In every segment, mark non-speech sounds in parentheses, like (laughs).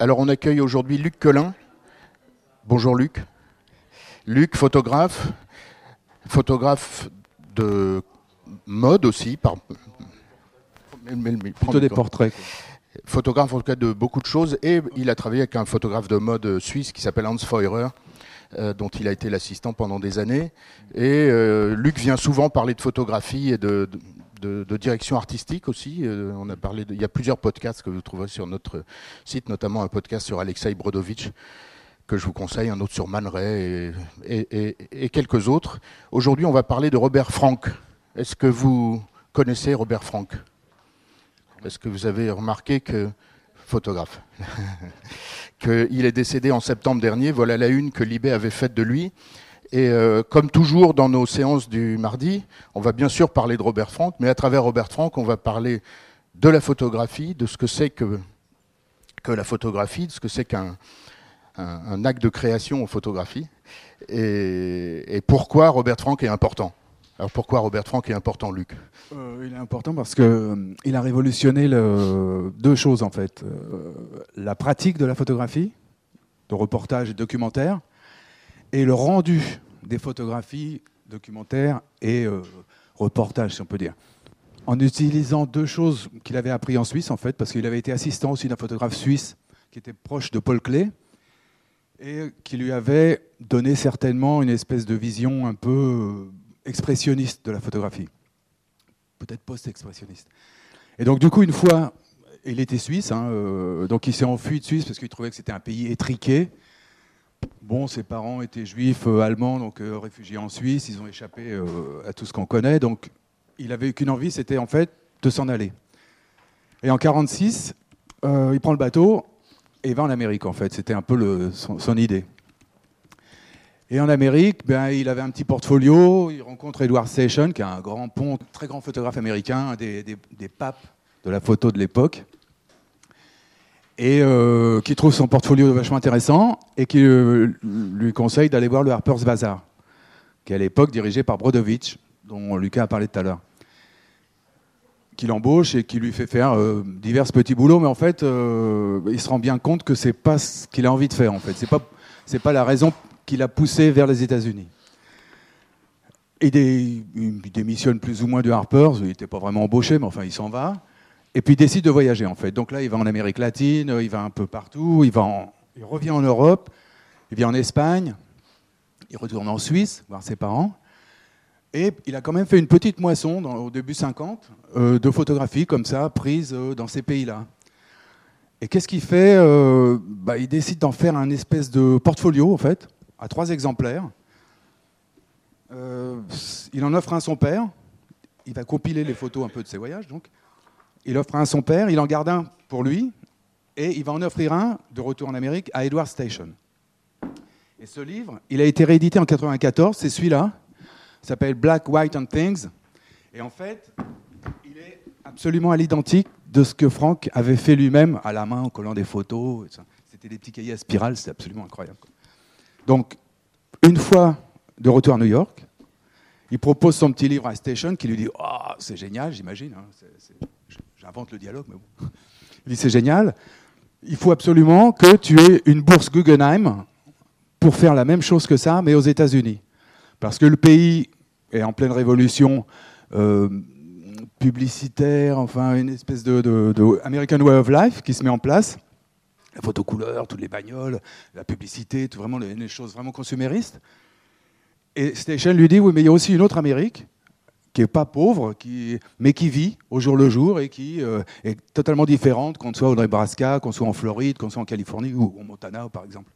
Alors on accueille aujourd'hui Luc Collin. Bonjour Luc. Luc, photographe, photographe de mode aussi. Par... Plutôt des portraits. Photographe en tout cas de beaucoup de choses. Et il a travaillé avec un photographe de mode suisse qui s'appelle Hans Feurer. Euh, dont il a été l'assistant pendant des années. Et euh, Luc vient souvent parler de photographie et de, de, direction artistique aussi. Euh, on a parlé il y a plusieurs podcasts que vous trouverez sur notre site, notamment un podcast sur Alexei Brodovitch que je vous conseille, un autre sur Man et, et, quelques autres. Aujourd'hui, on va parler de Robert Frank. Est-ce que vous connaissez Robert Frank Est-ce que vous avez remarqué que photographe (laughs) qu'il est décédé en septembre dernier Voilà la une que Libé avait faite de lui. Et euh, comme toujours dans nos séances du mardi, on va bien sûr parler de Robert Frank, mais à travers Robert Frank, on va parler de la photographie, de ce que c'est que, la photographie, de ce que c'est qu'un un, acte de création en photographie, et, pourquoi Robert Frank est important. Alors pourquoi Robert Frank est important, Luc? Euh, Il est important parce qu'il euh, a révolutionné deux choses en fait. la pratique de la photographie, de reportage et documentaire, et le rendu des photographies, documentaires et euh, reportages, si on peut dire. En utilisant deux choses qu'il avait appris en Suisse, en fait, parce qu'il avait été assistant aussi d'un photographe suisse qui était proche de Paul Klee et qui lui avait donné certainement une espèce de vision un peu euh, expressionniste de la photographie. Peut-être post-expressionniste. Et donc, du coup, une fois, il était suisse, hein, euh, donc il s'est enfui de Suisse parce qu'il trouvait que c'était un pays étriqué Bon, ses parents étaient juifs euh, allemands, donc euh, réfugiés en Suisse. Ils ont échappé euh, à tout ce qu'on connaît. Donc, il avait qu'une envie, c'était en fait de s'en aller. Et en 46, il prend le bateau et va en Amérique. En fait, c'était un peu son, idée. Et en Amérique, ben, il avait un petit portfolio. Il rencontre Edward Station, qui est un grand pont, très grand photographe américain, des papes de la photo de l'époque et euh, qui trouve son portfolio vachement intéressant et qui euh, lui conseille d'aller voir le Harper's Bazaar, qui à l'époque dirigé par Brodovitch, dont Lucas a parlé tout à l'heure, qui l'embauche et qui lui fait faire euh, divers petits boulots, mais en fait, il se rend bien compte que c'est pas ce qu'il a envie de faire. En fait, c'est pas c'est pas la raison qui l'a poussé vers les États-Unis. Il démissionne plus ou moins de Harper's, il n'était pas vraiment embauché, mais enfin, il s'en va. Et puis il décide de voyager en fait. Donc là, il va en Amérique latine, il va un peu partout, il, revient en Europe, il vient en Espagne, il retourne en Suisse voir ses parents. Et il a quand même fait une petite moisson au début 50 euh, de photographies comme ça, prises euh, dans ces pays-là. Et qu'est-ce qu'il fait euh, bah, Il décide d'en faire un espèce de portfolio, en fait, à trois exemplaires. il en offre un à son père. Il va compiler les photos un peu de ses voyages, donc. Il offre un à son père, il en garde un pour lui, et il va en offrir un, de retour en Amérique, à Edward Station. Et ce livre, il a été réédité en 1994, c'est celui-là, s'appelle Black, White and Things. Et en fait, il est absolument à l'identique de ce que Frank avait fait lui-même à la main en collant des photos. C'était des petits cahiers à spirale, c'est absolument incroyable. Donc, une fois de retour à New York, il propose son petit livre à Station qui lui dit oh, c'est génial, j'imagine. Hein, J'invente le dialogue, mais bon. (laughs) Il dit c'est génial. Il faut absolument que tu aies une bourse Guggenheim pour faire la même chose que ça, mais aux États-Unis. Parce que le pays est en pleine révolution euh, publicitaire, enfin une espèce de, American Way of Life qui se met en place. La photo couleur, toutes les bagnoles, la publicité, tout vraiment les, choses vraiment consuméristes. Et Station lui dit oui, mais il y a aussi une autre Amérique qui n'est pas pauvre, qui, mais qui vit au jour le jour et qui euh, est totalement différente, qu'on soit au Nebraska, qu'on soit en Floride, qu'on soit en Californie ou au Montana, par exemple.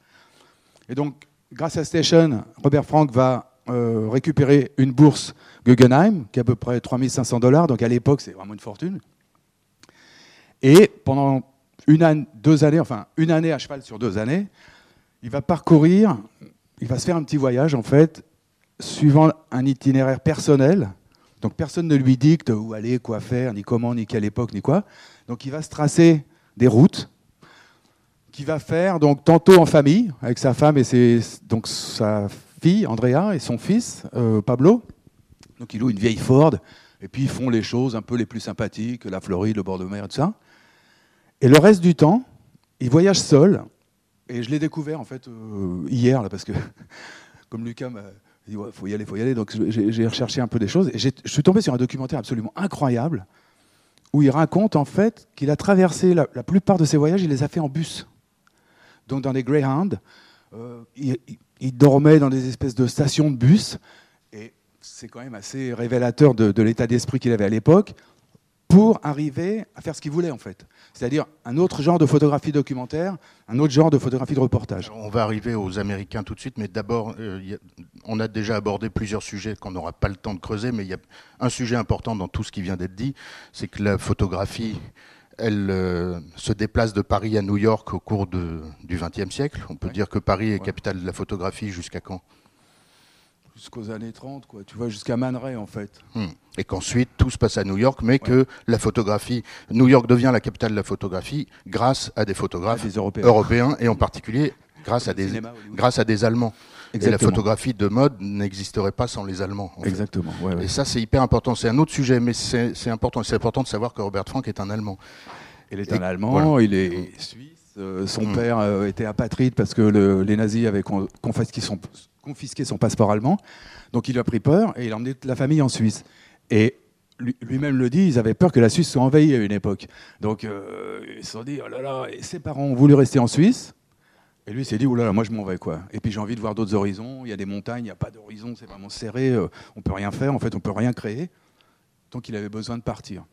Et donc, grâce à Station, Robert Frank va euh, récupérer une bourse Guggenheim, qui est à peu près 3500 dollars, donc à l'époque, c'est vraiment une fortune. Et pendant une année, deux années, enfin une année à cheval sur deux années, il va parcourir, il va se faire un petit voyage, en fait, suivant un itinéraire personnel, donc personne ne lui dicte où aller, quoi faire, ni comment, ni quelle époque, ni quoi. Donc il va se tracer des routes qu'il va faire donc tantôt en famille avec sa femme et ses, donc sa fille Andrea et son fils euh, Pablo. Donc il loue une vieille Ford et puis ils font les choses un peu les plus sympathiques, la Floride, le bord de mer, tout ça. Et le reste du temps, il voyage seul, et je l'ai découvert en fait hier, là, parce que (laughs) comme Lucas m'a dit, il faut y aller, faut y aller, donc j'ai recherché un peu des choses, et je suis tombé sur un documentaire absolument incroyable, où il raconte en fait qu'il a traversé la, plupart de ses voyages, il les a fait en bus. Donc dans des Greyhound, il, il, dormait dans des espèces de stations de bus, et c'est quand même assez révélateur de, l'état d'esprit qu'il avait à l'époque pour arriver à faire ce qu'il voulait en fait. C'est-à-dire un autre genre de photographie documentaire, un autre genre de photographie de reportage. on va arriver aux Américains tout de suite, mais d'abord, euh, on a déjà abordé plusieurs sujets qu'on n'aura pas le temps de creuser, mais il y a un sujet important dans tout ce qui vient d'être dit, c'est que la photographie, elle euh, se déplace de Paris à New York au cours du XXe siècle. On peut dire que Paris est capitale de la photographie jusqu'à quand? Jusqu'aux années 30, quoi. Tu vois, jusqu'à Man en fait. Hmm. Et qu'ensuite, tout se passe à New York, mais que la photographie, New York devient la capitale de la photographie grâce à des photographes européens. et en particulier grâce à des, grâce à des Allemands. Et la photographie de mode n'existerait pas sans les Allemands. Exactement. Et ça, c'est hyper important. C'est un autre sujet, mais c'est important. C'est important de savoir que Robert Frank est un Allemand. Il est un Allemand, il est suisse. Euh, son hmm. père euh, était apatride parce que les nazis avaient confisqué son, confisqué son passeport allemand. Donc il a pris peur et il a emmené la famille en Suisse. Et lui-même le dit, ils avaient peur que la Suisse soit envahie à une époque. Donc euh, ils se sont dit, oh là là, et ses parents ont voulu rester en Suisse. Et lui s'est dit, oh là là, moi je m'en vais quoi. Et puis j'ai envie de voir d'autres horizons. Il y a des montagnes, il n'y a pas d'horizon, c'est vraiment serré. Euh, on peut rien faire, en fait, on peut rien créer. Donc il avait besoin de partir.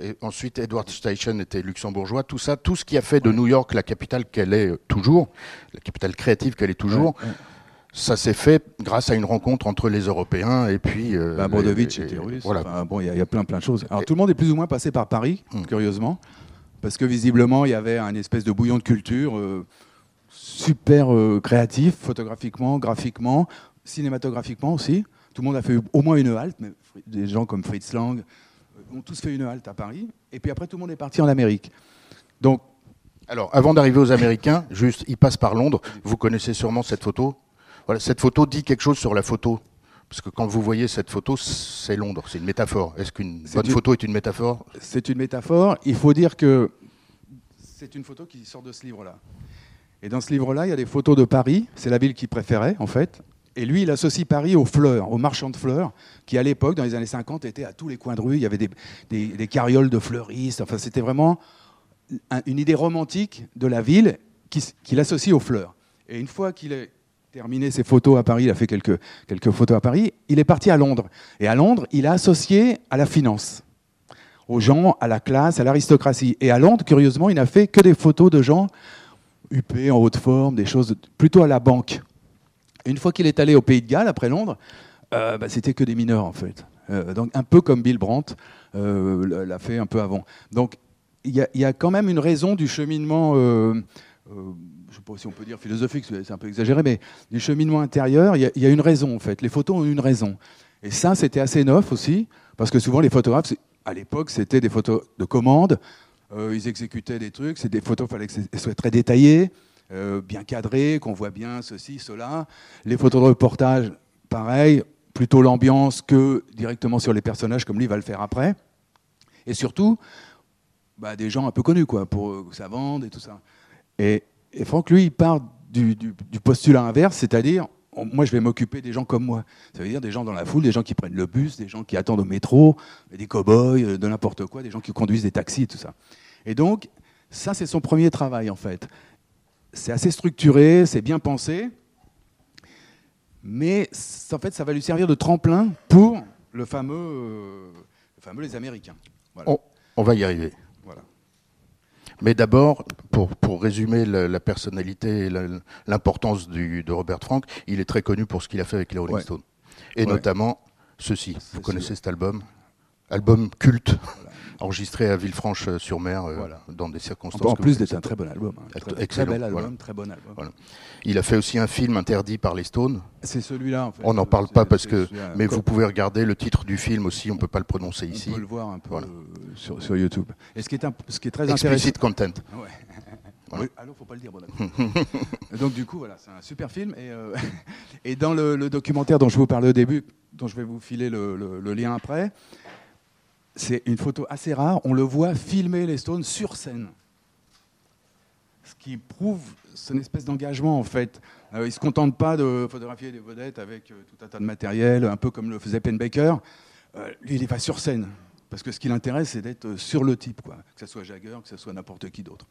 Et ensuite, Edward Station était luxembourgeois. Tout ça, tout ce qui a fait de New York la capitale qu'elle est toujours, la capitale créative qu'elle est toujours ça s'est fait grâce à une rencontre entre les Européens et puis. Euh, bah, était russe. Voilà. bon, il y, a plein plein de choses. Alors tout le monde est plus ou moins passé par Paris, hmm. curieusement, parce que visiblement il y avait un espèce de bouillon de culture euh, super euh, créatif, photographiquement, graphiquement, cinématographiquement aussi. Tout le monde a fait au moins une halte, mais des gens comme Fritz Lang ont tous fait une halte à Paris. Et puis après tout le monde est parti en Amérique. Donc alors, avant d'arriver aux Américains, juste, ils passent par Londres. Vous connaissez sûrement cette photo? Cette photo dit quelque chose sur la photo. Parce que quand vous voyez cette photo, c'est Londres, c'est une métaphore. Est-ce qu'une bonne photo est une métaphore? C'est une métaphore. Il faut dire que c'est une photo qui sort de ce livre-là. Et dans ce livre-là, il y a des photos de Paris. C'est la ville qu'il préférait, en fait. Et lui, il associe Paris aux fleurs, aux marchands de fleurs, qui à l'époque, dans les années 50, étaient à tous les coins de rue. Il y avait des, carrioles de fleuristes. Enfin, c'était vraiment une idée romantique de la ville qu'il associe aux fleurs. Et une fois qu'il est terminé ses photos à Paris, il a fait quelques, quelques photos à Paris, il est parti à Londres. Et à Londres, il a associé à la finance, aux gens, à la classe, à l'aristocratie. Et à Londres, curieusement, il n'a fait que des photos de gens huppés, en haute forme, des choses plutôt à la banque. une fois qu'il est allé au Pays de Galles, après Londres, euh, bah, c'était que des mineurs, en fait. Euh, donc un peu comme Bill Brandt euh, l'a fait un peu avant. Donc il y, a quand même une raison du cheminement si on peut dire philosophique, c'est un peu exagéré, mais du cheminement intérieur, il y, a une raison en fait. Les photos ont une raison. Et ça, c'était assez neuf aussi, parce que souvent les photographes, à l'époque, c'était des photos de commande. Euh, ils exécutaient des trucs, c'est des photos, il fallait qu'elles soient très détaillées, euh, bien cadrées, qu'on voit bien ceci, cela. Les photos de reportage, pareil, plutôt l'ambiance que directement sur les personnages, comme lui va le faire après. Et surtout, bah, des gens un peu connus, quoi, pour que ça vende et tout ça. Et et Franck, lui, il part du, postulat inverse, c'est-à-dire, moi, je vais m'occuper des gens comme moi. Ça veut dire des gens dans la foule, des gens qui prennent le bus, des gens qui attendent au métro, des cow-boys, euh, de n'importe quoi, des gens qui conduisent des taxis et tout ça. Et donc, ça, c'est son premier travail, en fait. C'est assez structuré, c'est bien pensé, mais en fait, ça va lui servir de tremplin pour le fameux, euh, le fameux les Américains. on va y arriver. Mais d'abord, pour, pour résumer la, personnalité et l'importance de Robert Frank, il est très connu pour ce qu'il a fait avec les Rolling Stones. Et notamment ceci. Vous connaissez cet album? Album culte (laughs) enregistré à Villefranche-sur-Mer euh, dans des circonstances. En plus d'être un très bon album. Hein. Très, bel album, très bon album. Il a fait aussi un film interdit par les Stones. C'est celui-là. En fait. On n'en parle pas parce que, mais vous pouvez regarder le titre du film aussi. On peut pas le prononcer ici. On peut le voir un peu euh, sur, sur, YouTube. Et ce qui est, ce qui est très Explicit content. (laughs) Ouais. (laughs) Voilà. alors, faut pas le dire. Bon, Donc du coup, voilà, c'est un super film. Et, euh, et dans le, documentaire dont je vous parlais au début, dont je vais vous filer le, le lien après, c'est une photo assez rare. On le voit filmer les Stones sur scène. ce qui prouve son espèce d'engagement en fait. il ne se contente pas de photographier des vedettes avec tout un tas de matériel, un peu comme le faisait Penbaker. lui, il va sur scène. Parce que ce qui l'intéresse, c'est d'être sur le type, quoi. que ce soit Jagger, que ce soit n'importe qui d'autre.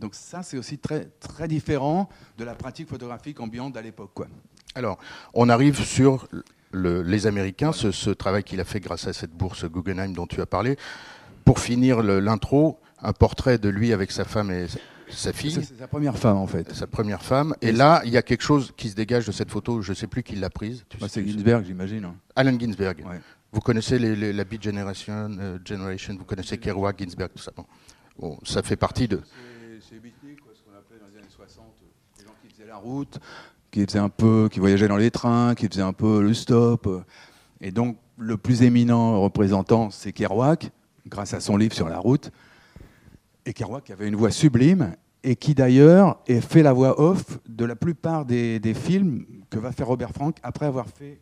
Donc ça, c'est aussi très, très différent de la pratique photographique ambiante à l'époque. Alors, on arrive sur les Américains, ce, travail qu'il a fait grâce à cette bourse Guggenheim dont tu as parlé. Pour finir l'intro, un portrait de lui avec sa femme et sa fille. C'est sa première femme en fait. Sa première femme. Et, là, il y a quelque chose qui se dégage de cette photo. Je ne sais plus qui l'a prise. Bah, c'est Ginsberg, j'imagine. Hein. Alan Ginsberg. Vous connaissez la Beat Generation, euh, Generation, vous connaissez Kerouac, Ginsberg, tout ça. Bon. ça fait partie de. C'est beatnik, ce qu'on appelait dans les années 60, les gens qui faisaient la route, qui faisaient un peu, qui voyageaient dans les trains, qui faisaient un peu le stop. Et donc, le plus éminent représentant, c'est Kerouac, grâce à son livre sur la route. Et Kerouac avait une voix sublime et qui d'ailleurs fait la voix off de la plupart des, films que va faire Robert Frank après avoir fait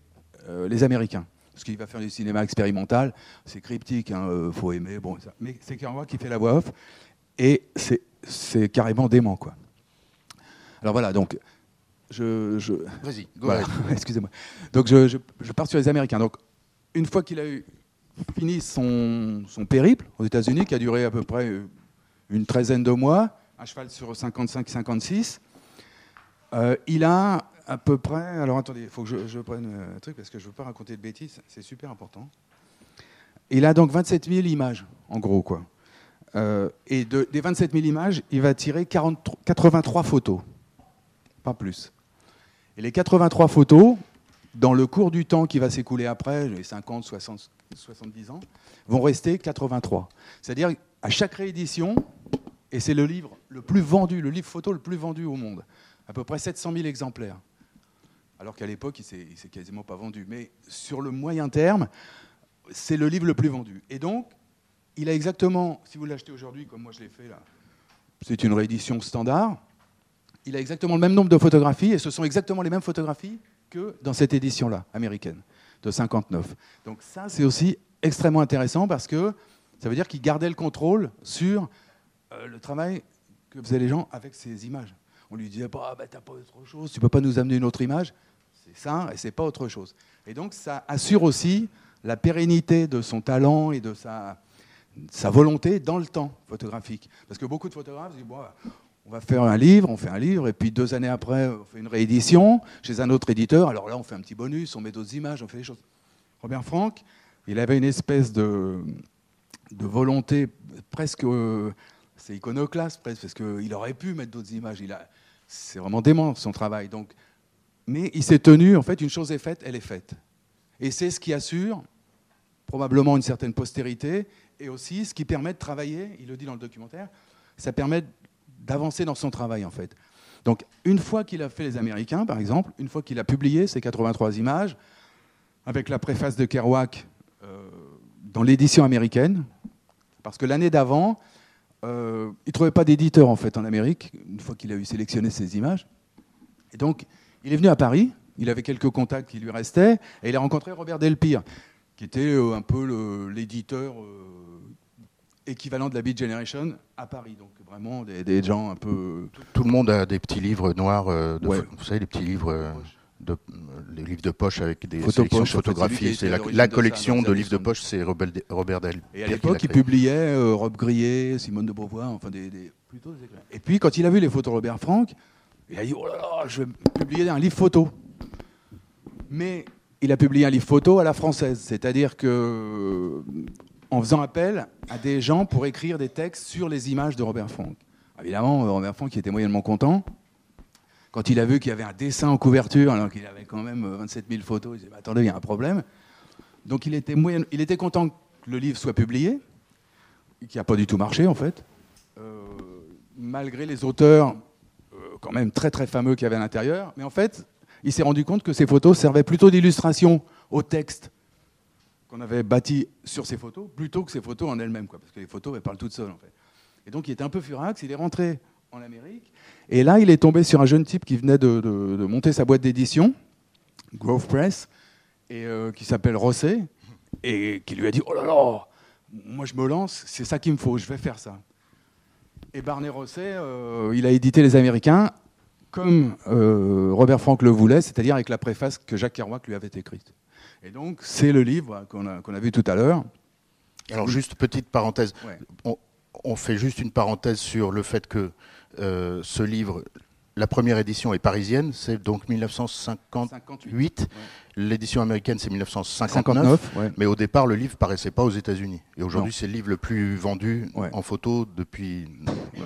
euh, Les Américains parce qu'il va faire du cinéma expérimental, c'est cryptique, hein, euh, faut aimer, bon, mais c'est Kerouac qui fait la voix off, et c'est carrément dément, quoi. Alors voilà, donc je, je... vas-y, (laughs) excusez-moi. Donc je, je, pars sur les Américains. Donc une fois qu'il a eu fini son, son périple aux États-Unis, qui a duré à peu près une treizaine de mois, un cheval sur 55-56, euh, il a à peu près. Alors attendez, il faut que je, prenne un truc parce que je ne veux pas raconter de bêtises, c'est super important. Il a donc 27 000 images, en gros, quoi. Euh, et de, des 27 000 images, il va tirer 83 photos, pas plus. Et les 83 photos, dans le cours du temps qui va s'écouler après, les 50, 60, 70 ans, vont rester 83. C'est-à-dire à chaque réédition, et c'est le livre le plus vendu, le livre photo le plus vendu au monde, à peu près 700 000 exemplaires alors qu'à l'époque, il ne s'est quasiment pas vendu. Mais sur le moyen terme, c'est le livre le plus vendu. Et donc, il a exactement, si vous l'achetez aujourd'hui, comme moi je l'ai fait là, c'est une réédition standard, il a exactement le même nombre de photographies, et ce sont exactement les mêmes photographies que dans cette édition-là, américaine, de 59. Donc ça, c'est aussi extrêmement intéressant parce que ça veut dire qu'il gardait le contrôle sur euh, le travail que faisaient les gens avec ces images. On lui disait, bah, bah, t'as pas autre chose, tu peux pas nous amener une autre image c'est ça et c'est pas autre chose. Et donc ça assure aussi la pérennité de son talent et de sa, sa volonté dans le temps photographique. Parce que beaucoup de photographes disent bon, on va faire un livre, on fait un livre, et puis deux années après, on fait une réédition chez un autre éditeur. Alors là, on fait un petit bonus, on met d'autres images, on fait des choses. Robert Frank, il avait une espèce de, de volonté presque. c'est iconoclaste presque, parce qu'il aurait pu mettre d'autres images. Il a, c'est vraiment dément son travail. Donc mais il s'est tenu, en fait, une chose est faite, elle est faite. Et c'est ce qui assure probablement une certaine postérité et aussi ce qui permet de travailler, il le dit dans le documentaire, ça permet d'avancer dans son travail en fait. Donc une fois qu'il a fait les Américains, par exemple, une fois qu'il a publié ces 83 images, avec la préface de Kerouac euh, dans l'édition américaine, parce que l'année d'avant, euh, il ne trouvait pas d'éditeur en fait en Amérique, une fois qu'il a eu sélectionné ces images. Et donc il est venu à Paris, il avait quelques contacts qui lui restaient, et il a rencontré Robert Delpire, qui était euh, un peu l'éditeur équivalent de la Beat Generation à Paris. Donc vraiment des, gens un peu. Tout, le monde a des petits livres noirs, euh, vous savez, les petits livres. De, les livres de poche avec des photographies. C'est la, collection de livres de poche, c'est Robert Delpire. Et à l'époque, il publiait Rob Grillet, Simone de Beauvoir, enfin des, plutôt des Et puis, quand il a vu les photos de Robert Frank, il a dit Oh là là, je vais publier un livre photo. Mais il a publié un livre photo à la française, c'est-à-dire que en faisant appel à des gens pour écrire des textes sur les images de Robert Frank. Évidemment, Robert Frank était moyennement content. Quand il a vu qu'il y avait un dessin en couverture, alors qu'il avait quand même 27 000 photos, il s'est dit Attendez, il y a un problème. Donc il était, il était content que le livre soit publié, qui n'a pas du tout marché en fait. Euh, malgré les auteurs quand même très très fameux qu'il y avait à l'intérieur. Mais en fait, il s'est rendu compte que ces photos servaient plutôt d'illustration au texte qu'on avait bâti sur ces photos, plutôt que ces photos en elles-mêmes, parce que les photos, elles parlent toutes seules, en fait. Et donc, il était un peu furax, il est rentré en Amérique, et là, il est tombé sur un jeune type qui venait de, monter sa boîte d'édition, Grove Press, et euh, qui s'appelle Rosset, et qui lui a dit, oh là là, moi je me lance, c'est ça qu'il me faut, je vais faire ça. Et Barney Rosset, euh, il a édité Les Américains comme euh, Robert Frank le voulait, c'est-à-dire avec la préface que Jacques Kerouac lui avait écrite. Et donc, c'est le livre qu'on a, vu tout à l'heure. Alors, juste petite parenthèse. Ouais. On, on fait juste une parenthèse sur le fait que euh, ce livre, la première édition est parisienne, c'est donc 1958. 58. L'édition américaine, c'est 1959. 59, ouais. Mais au départ, le livre paraissait pas aux États-Unis. Et aujourd'hui, c'est le livre le plus vendu en photo depuis.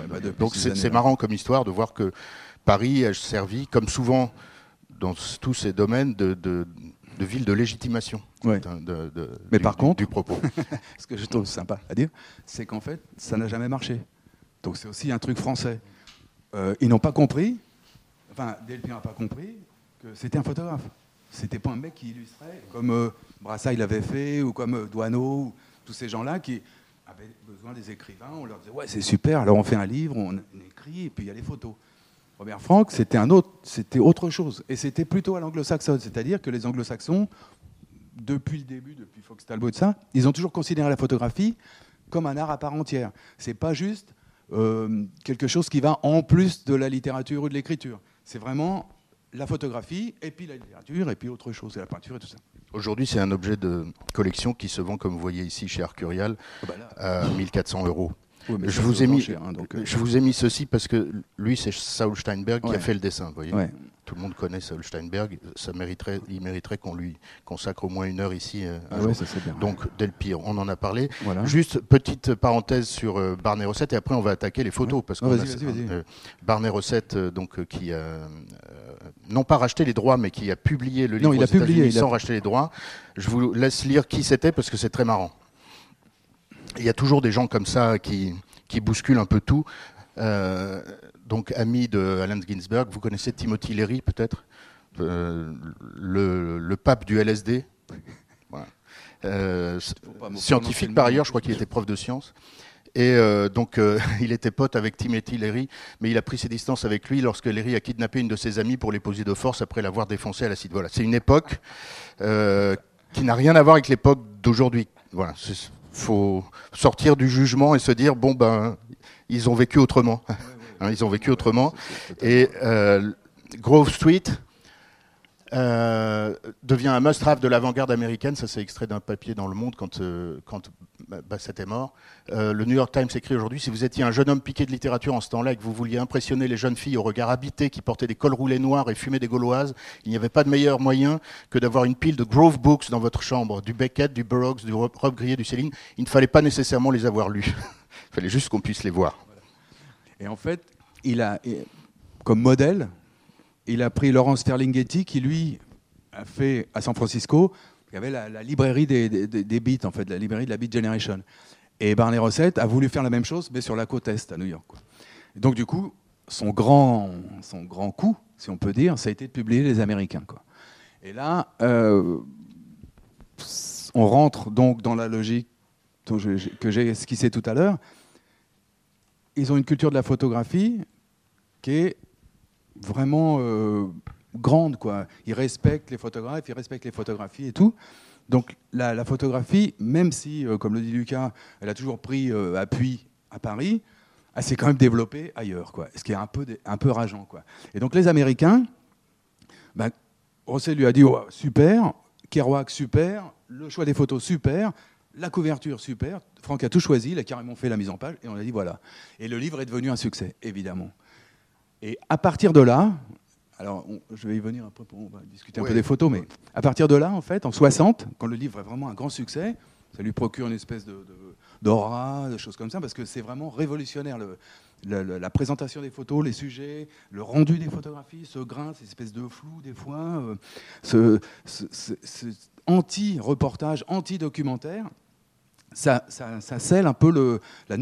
Bah, depuis Donc ces c'est marrant comme histoire de voir que Paris a servi, comme souvent dans tous ces domaines, de, de, de ville de légitimation. Ouais. d'un- de- de- Mais du- par contre- du propos. (laughs) Ce que je trouve sympa à dire, c'est qu'en fait, ça n'a jamais marché. Donc c'est aussi un truc français. Euh, ils n'ont pas compris, enfin, Delphin n'a pas compris que c'était un photographe. C'était pas un mec qui illustrait comme euh, l'avait fait ou comme euh, Douaneau, ou tous ces gens-là qui avaient besoin des écrivains. On leur disait ouais c'est super, alors on fait un livre, on, on écrit et puis il y a les photos. Robert Frank, c'était un autre, c'était autre chose et c'était plutôt à l'anglo-saxonne, c'est-à-dire que les anglo-saxons depuis le début, depuis Fox Talbot ça, ils ont toujours considéré la photographie comme un art à part entière. C'est pas juste euh, quelque chose qui va en plus de la littérature ou de l'écriture. C'est vraiment la photographie et puis la littérature et puis autre chose, et la peinture et tout ça. Aujourd'hui, c'est un objet de collection qui se vend, comme vous voyez ici, chez Arcurial, Ah bah à 1400 euros. Je vous ai mis- enchères, hein, donc, Je vous ai mis ceci parce que lui, c'est Saul Steinberg qui a fait le dessin. Vous voyez ouais. Tout le monde connaît Saul Steinberg. Ça mériterait, il mériterait qu'on lui consacre au moins une heure ici. euh, Ah jour. ouais, ça c'est bien. Donc, dès le pire, on en a parlé. voilà. Juste petite parenthèse sur euh, Barney Rosset et après on va attaquer les photos parce Barney Rosset euh, donc euh, qui a euh, non pas racheté les droits mais qui a publié le livre Non, il aux a publié, États-Unis il a- sans racheter les droits. Je vous laisse lire qui c'était parce que c'est très marrant. Il y a toujours des gens comme ça qui qui bousculent un peu tout. Euh, donc ami de Allen Ginsberg, vous connaissez Timothy Leary peut-être, Euh, le, le pape du LSD. (laughs) Voilà. Euh, scientifique par ailleurs, je crois qu'il était prof de sciences. Et euh, donc, euh, (laughs) il était pote avec Timothy Leary, mais il a pris ses distances avec lui lorsque Leary a kidnappé une de ses amies pour l'épouser de force après l'avoir défoncé à l'acide. Voilà, c'est une époque euh, qui n'a rien à voir avec l'époque d'aujourd'hui. Voilà, il faut sortir du jugement et se dire bon ben, ils ont vécu autrement. (laughs) Hein, ils ont vécu autrement. Et euh, Grove Street euh, devient un must-have de l'avant-garde américaine. Ça, c'est extrait d'un papier dans Le Monde quand, euh, quand Bassett est mort. Euh, le New York Times écrit aujourd'hui si vous étiez un jeune homme piqué de littérature en ce temps-là et que vous vouliez impressionner les jeunes filles au regard habité qui portaient des cols roulés noirs et fumaient des gauloises, il n'y avait pas de meilleur moyen que d'avoir une pile de Grove Books dans votre chambre, du Beckett, du Burroughs, du Rob Rob du Céline. Il ne fallait pas nécessairement les avoir lus. (laughs) Il fallait juste qu'on puisse les voir. Et en fait, il a, comme modèle, il a pris Laurence Ferlinghetti, qui lui a fait à San Francisco, il y avait la, librairie des, des, beats, en fait, la librairie de la Beat Generation. Et Barney Rosset a voulu faire la même chose, mais sur la côte Est, à New York. donc, du coup, son grand, son grand coup, si on peut dire, ça a été de publier Les Américains. Quoi. Et là, euh, on rentre donc dans la logique que j'ai esquissée tout à l'heure. Ils ont une culture de la photographie qui est vraiment euh, grande. Quoi. Ils respectent les photographes, ils respectent les photographies et tout. Donc la, photographie, même si, euh, comme le dit Lucas, elle a toujours pris euh, appui à Paris, elle s'est quand même développée ailleurs, quoi. ce qui est un peu, un peu rageant. Quoi. Et donc les Américains, ben, Rosset lui a dit oh, super, Kerouac super, le choix des photos super, la couverture super. Franck a tout choisi, il a carrément fait la mise en page et on a dit voilà. Et le livre est devenu un succès, évidemment. Et à partir de là, alors on- je vais y venir après, pour- on va discuter un Oui. peu des photos, mais à partir de là, en fait, en 60, quand le livre est vraiment un grand succès, ça lui procure une espèce de, de- d'aura, de choses comme ça, parce que c'est vraiment révolutionnaire. Le, le- le- la présentation des photos, les sujets, le rendu des photographies, ce grain, ces espèces de flou des fois, euh, ce, ce- ce- ce anti-reportage, anti-documentaire, ça, ça, ça scelle un peu le, la,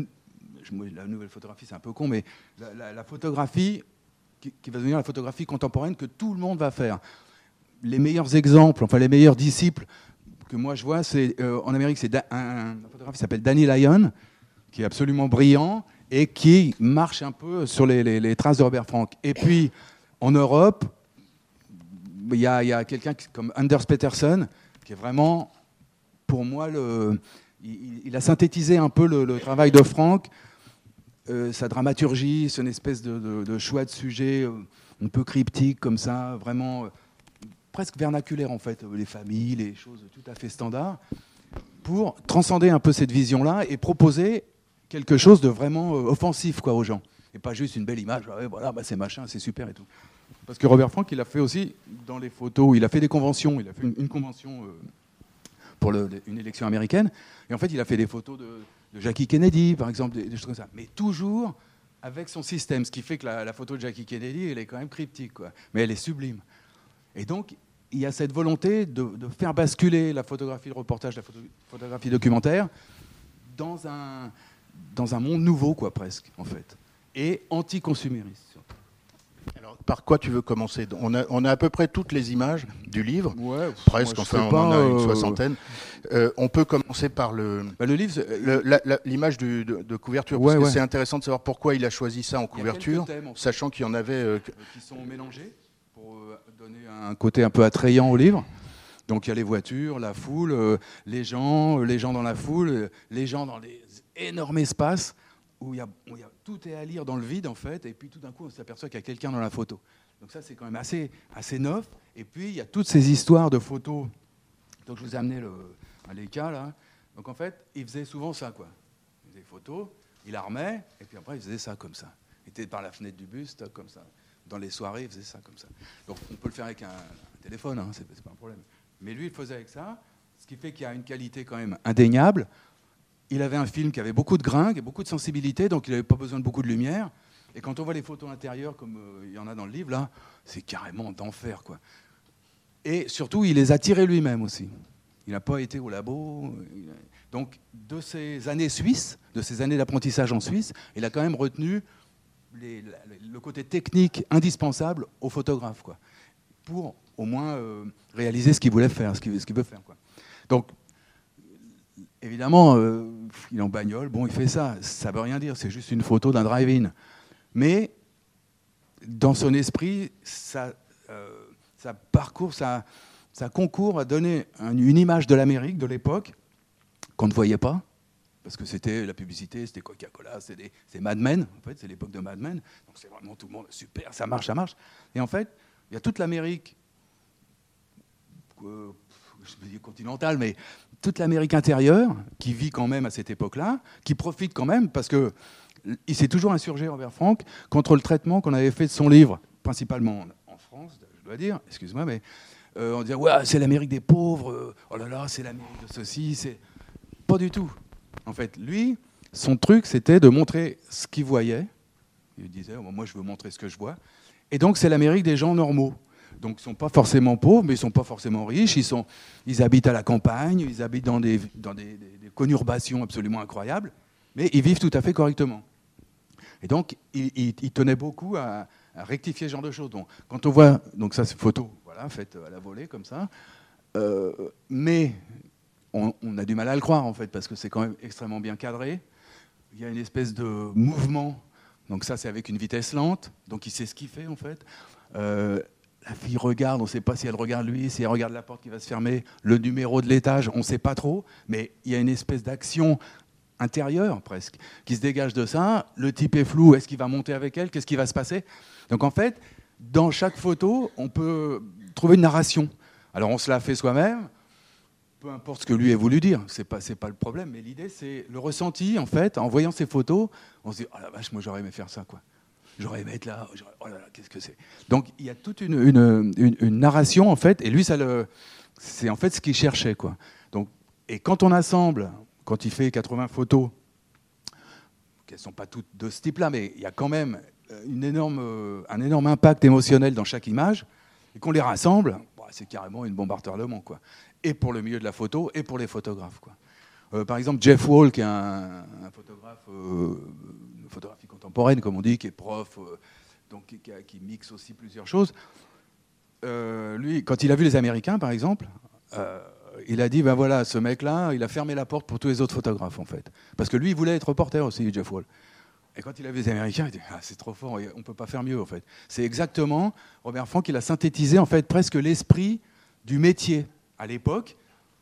la nouvelle photographie, c'est un peu con, mais la, photographie qui, va devenir la photographie contemporaine que tout le monde va faire. Les meilleurs exemples, enfin les meilleurs disciples que moi je vois, c'est euh, en Amérique, c'est un, photographe qui s'appelle Danny Lyon, qui est absolument brillant et qui marche un peu sur les, traces de Robert Frank. Et puis en Europe, il y a, a quelqu'un comme Anders Peterson, qui est vraiment, pour moi, le, il, il a synthétisé un peu le, le travail de Frank euh, sa dramaturgie, son espèce de, choix de sujet euh, un peu cryptique comme ça, vraiment euh, presque vernaculaire en fait, les familles, les choses tout à fait standards, pour transcender un peu cette vision-là et proposer quelque chose de vraiment offensif quoi, aux gens. Et pas juste une belle image, voilà, bah, c'est machin, c'est super et tout. Parce que Robert Frank, il a fait aussi dans les photos, il a fait des conventions, il a fait une, convention pour une élection américaine, et en fait il a fait des photos de, de Jackie Kennedy, par exemple, des, choses comme ça. Mais toujours avec son système, ce qui fait que la, photo de Jackie Kennedy, elle est quand même cryptique, quoi. mais elle est sublime. Et donc, il y a cette volonté de, faire basculer la photographie de reportage, la photographie documentaire, dans un, dans un monde nouveau, quoi, presque, en fait, et anti-consumériste par quoi tu veux commencer? On a, on a, à peu près toutes les images du livre, presque, enfin on en a une euh, soixantaine. Euh, on peut commencer par le, bah, le livre, l'image de, de, couverture, parce que c'est intéressant de savoir pourquoi il a choisi ça en couverture, sachant qu'il y en avait... Euh, qui sont mélangés pour donner un côté un peu attrayant au livre. Donc il y a les voitures, la foule, les gens, les gens dans la foule, les gens dans les énormes espaces où tout est à lire dans le vide en fait, et puis tout d'un coup on s'aperçoit qu'il y a quelqu'un dans la photo. Donc ça c'est quand même assez, assez neuf. Et puis il y a toutes ces histoires de photos. Donc je vous ai amené le, Leica là. Donc en fait il faisait souvent ça quoi. Il faisait des photos, il armait, et puis après il faisait ça comme ça. Il était par la fenêtre du bus, comme ça. Dans les soirées il faisait ça comme ça. Donc on peut le faire avec un, téléphone, hein, c'est pas un problème. Mais lui il faisait avec ça, ce qui fait qu'il y a une qualité quand même indéniable il avait un film qui avait beaucoup de grains, et beaucoup de sensibilité, donc il n'avait pas besoin de beaucoup de lumière. Et quand on voit les photos intérieures, comme euh, il y en a dans le livre, là, c'est carrément d'enfer, quoi. Et surtout, il les a tirés lui-même aussi. Il n'a pas été au labo. Donc, de ces années suisses, de ces années d'apprentissage en Suisse, il a quand même retenu le côté technique indispensable au photographe, quoi, pour au moins euh, réaliser ce qu'il voulait faire, ce qu'il veut faire. Quoi. Donc, évidemment, euh, il est en bagnole, bon, il fait ça. Ça veut rien dire, c'est juste une photo d'un drive-in. Mais dans son esprit, ça, euh, parcourt, ça, concourt à donner une image de l'Amérique de l'époque qu'on ne voyait pas. Parce que c'était la publicité, c'était Coca-Cola, c'est Mad Men, en fait, c'est l'époque de Mad Men. Donc c'est vraiment tout le monde, super, ça marche, ça marche. Et en fait, il y a toute l'Amérique, euh, je veux dire continentale, mais toute l'Amérique intérieure, qui vit quand même à cette époque-là, qui profite quand même, parce que il s'est toujours insurgé envers Franck contre le traitement qu'on avait fait de son livre, principalement en France, je dois dire, excuse-moi, mais euh, on disait ouais, c'est l'Amérique des pauvres, euh, oh là là, c'est l'Amérique de ceci, c'est pas du tout. En fait, lui, son truc, c'était de montrer ce qu'il voyait. Il disait, moi, je veux montrer ce que je vois. Et donc, c'est l'Amérique des gens normaux. Donc ils ne sont pas forcément pauvres, mais ils ne sont pas forcément riches. Ils, sont, ils habitent à la campagne, ils habitent dans des, dans des, conurbations absolument incroyables, mais ils vivent tout à fait correctement. Et donc, il, tenait beaucoup à, rectifier ce genre de choses. Quand on voit, donc ça c'est photo, voilà, faite à la volée comme ça, euh, mais on, on, a du mal à le croire en fait, parce que c'est quand même extrêmement bien cadré. Il y a une espèce de mouvement, donc ça c'est avec une vitesse lente, donc il sait ce qu'il fait en fait. Euh, la fille regarde, on ne sait pas si elle regarde lui, si elle regarde la porte qui va se fermer, le numéro de l'étage, on ne sait pas trop, mais il y a une espèce d'action intérieure presque qui se dégage de ça. Le type est flou, est-ce qu'il va monter avec elle, qu'est-ce qui va se passer? Donc en fait, dans chaque photo, on peut trouver une narration. Alors on se la fait soi-même, peu importe ce que lui ait voulu dire, c'est pas pas le problème, mais l'idée c'est le ressenti en fait. En voyant ces photos, on se dit oh la vache, moi j'aurais aimé faire ça quoi j'aurais aimé être là, oh là qu'est-ce que c'est Donc il y a toute une, une, narration en fait, et lui, ça le, c'est en fait ce qu'il cherchait quoi. Donc, et quand on assemble, quand il fait 80 photos, qu'elles ne sont pas toutes de ce type-là, mais il y a quand même une énorme, un énorme impact émotionnel dans chaque image, et qu'on les rassemble, bah, c'est carrément une bombe à quoi. Et pour le milieu de la photo, et pour les photographes, quoi. Euh, par exemple, Jeff Wall, qui est un, photographe euh, photographie contemporaine, comme on dit, qui est prof, euh, donc qui, mixe aussi plusieurs choses. Euh, lui, quand il a vu les Américains, par exemple, euh, il a dit, ben voilà, ce mec-là, il a fermé la porte pour tous les autres photographes, en fait. Parce que lui, il voulait être reporter aussi, Jeff Wall. Et quand il a vu les Américains, il dit, ah, c'est trop fort, on ne peut pas faire mieux, en fait. C'est exactement, Robert Frank, il a synthétisé, en fait, presque l'esprit du métier à l'époque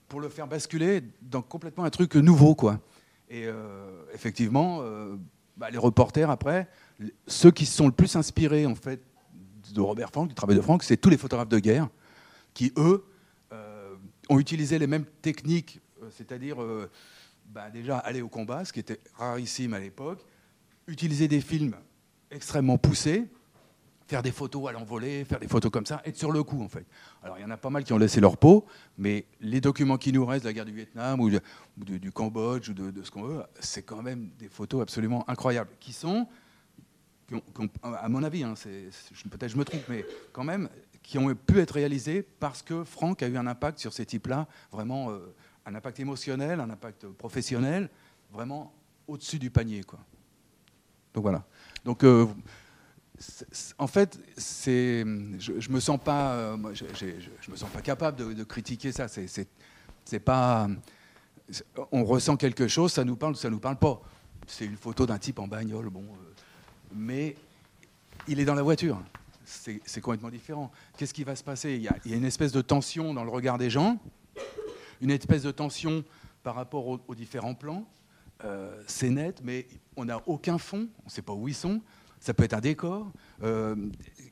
pour le faire basculer dans complètement un truc nouveau, quoi. Et effectivement, bah, les reporters, après, ceux qui se sont le plus inspirés, en fait, de Robert Frank, du travail de Frank, c'est tous les photographes de guerre qui, eux, euh, ont utilisé les mêmes techniques, euh, c'est-à-dire euh, bah, déjà aller au combat, ce qui était rarissime à l'époque, utiliser des films extrêmement poussés, faire des photos à l'envolée, faire des photos comme ça, être sur le coup en fait. Alors il y en a pas mal qui ont laissé leur peau, mais les documents qui nous restent de la guerre du Vietnam ou, du, Cambodge ou de, ce qu'on veut, c'est quand même des photos absolument incroyables, qui sont, à mon avis, hein, peut-être je me trompe, mais quand même, qui ont pu être réalisées parce que Franck a eu un impact sur ces types-là, vraiment euh, un impact émotionnel, un impact professionnel, vraiment au-dessus du panier. Quoi. Donc voilà. Donc, euh, en fait, je, je, me sens pas, euh, je, me sens pas capable de, critiquer ça. C'est, pas, on ressent quelque chose, ça nous parle, ça nous parle pas. C'est une photo d'un type en bagnole, bon, euh, mais il est dans la voiture. C'est, complètement différent. Qu'est-ce qui va se passer? Il y, a, il y, a, une espèce de tension dans le regard des gens, une espèce de tension par rapport aux, différents plans. Euh, c'est net, mais on n'a aucun fond, on ne sait pas où ils sont ça peut être un décor. Euh,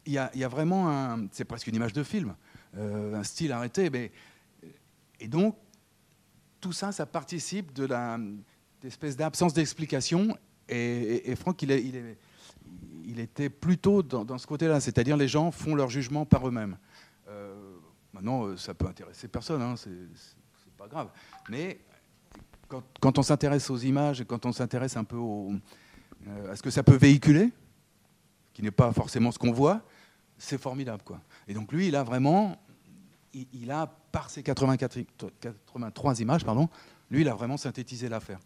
il y, a vraiment un. C'est presque une image de film, euh, un style arrêté. Mais, et donc, tout ça, ça participe de l'espèce d'absence d'explication. Et, Franck, il, était plutôt dans, ce côté-là, c'est-à-dire les gens font leur jugement par eux-mêmes. Euh, maintenant, ça peut intéresser personne, hein, c'est pas grave. Mais quand, on s'intéresse aux images et quand on s'intéresse un peu à ce que ça peut véhiculer, qui n'est pas forcément ce qu'on voit, c'est formidable. Quoi. Et donc lui, il a vraiment, il, a, par ses 84, 83 images, pardon, lui, il a vraiment synthétisé l'affaire.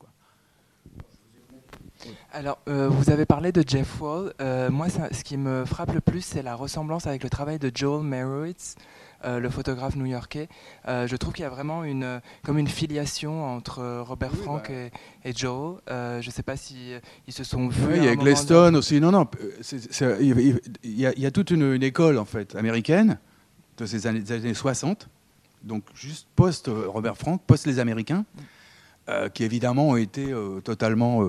Alors, euh, vous avez parlé de Jeff Wall. Euh, moi, ce qui me frappe le plus, c'est la ressemblance avec le travail de Joel Merowitz. Euh, le photographe new-yorkais. Euh, je trouve qu'il y a vraiment une, comme une filiation entre Robert Frank bah. et, Joe. Euh, je ne sais pas si ils se sont vus. Oui, il y a Gladstone aussi. Non, non. il, y a, toute une, école en fait américaine de ces années, des années 60, donc juste post Robert Frank, post les Américains. qui évidemment ont été totalement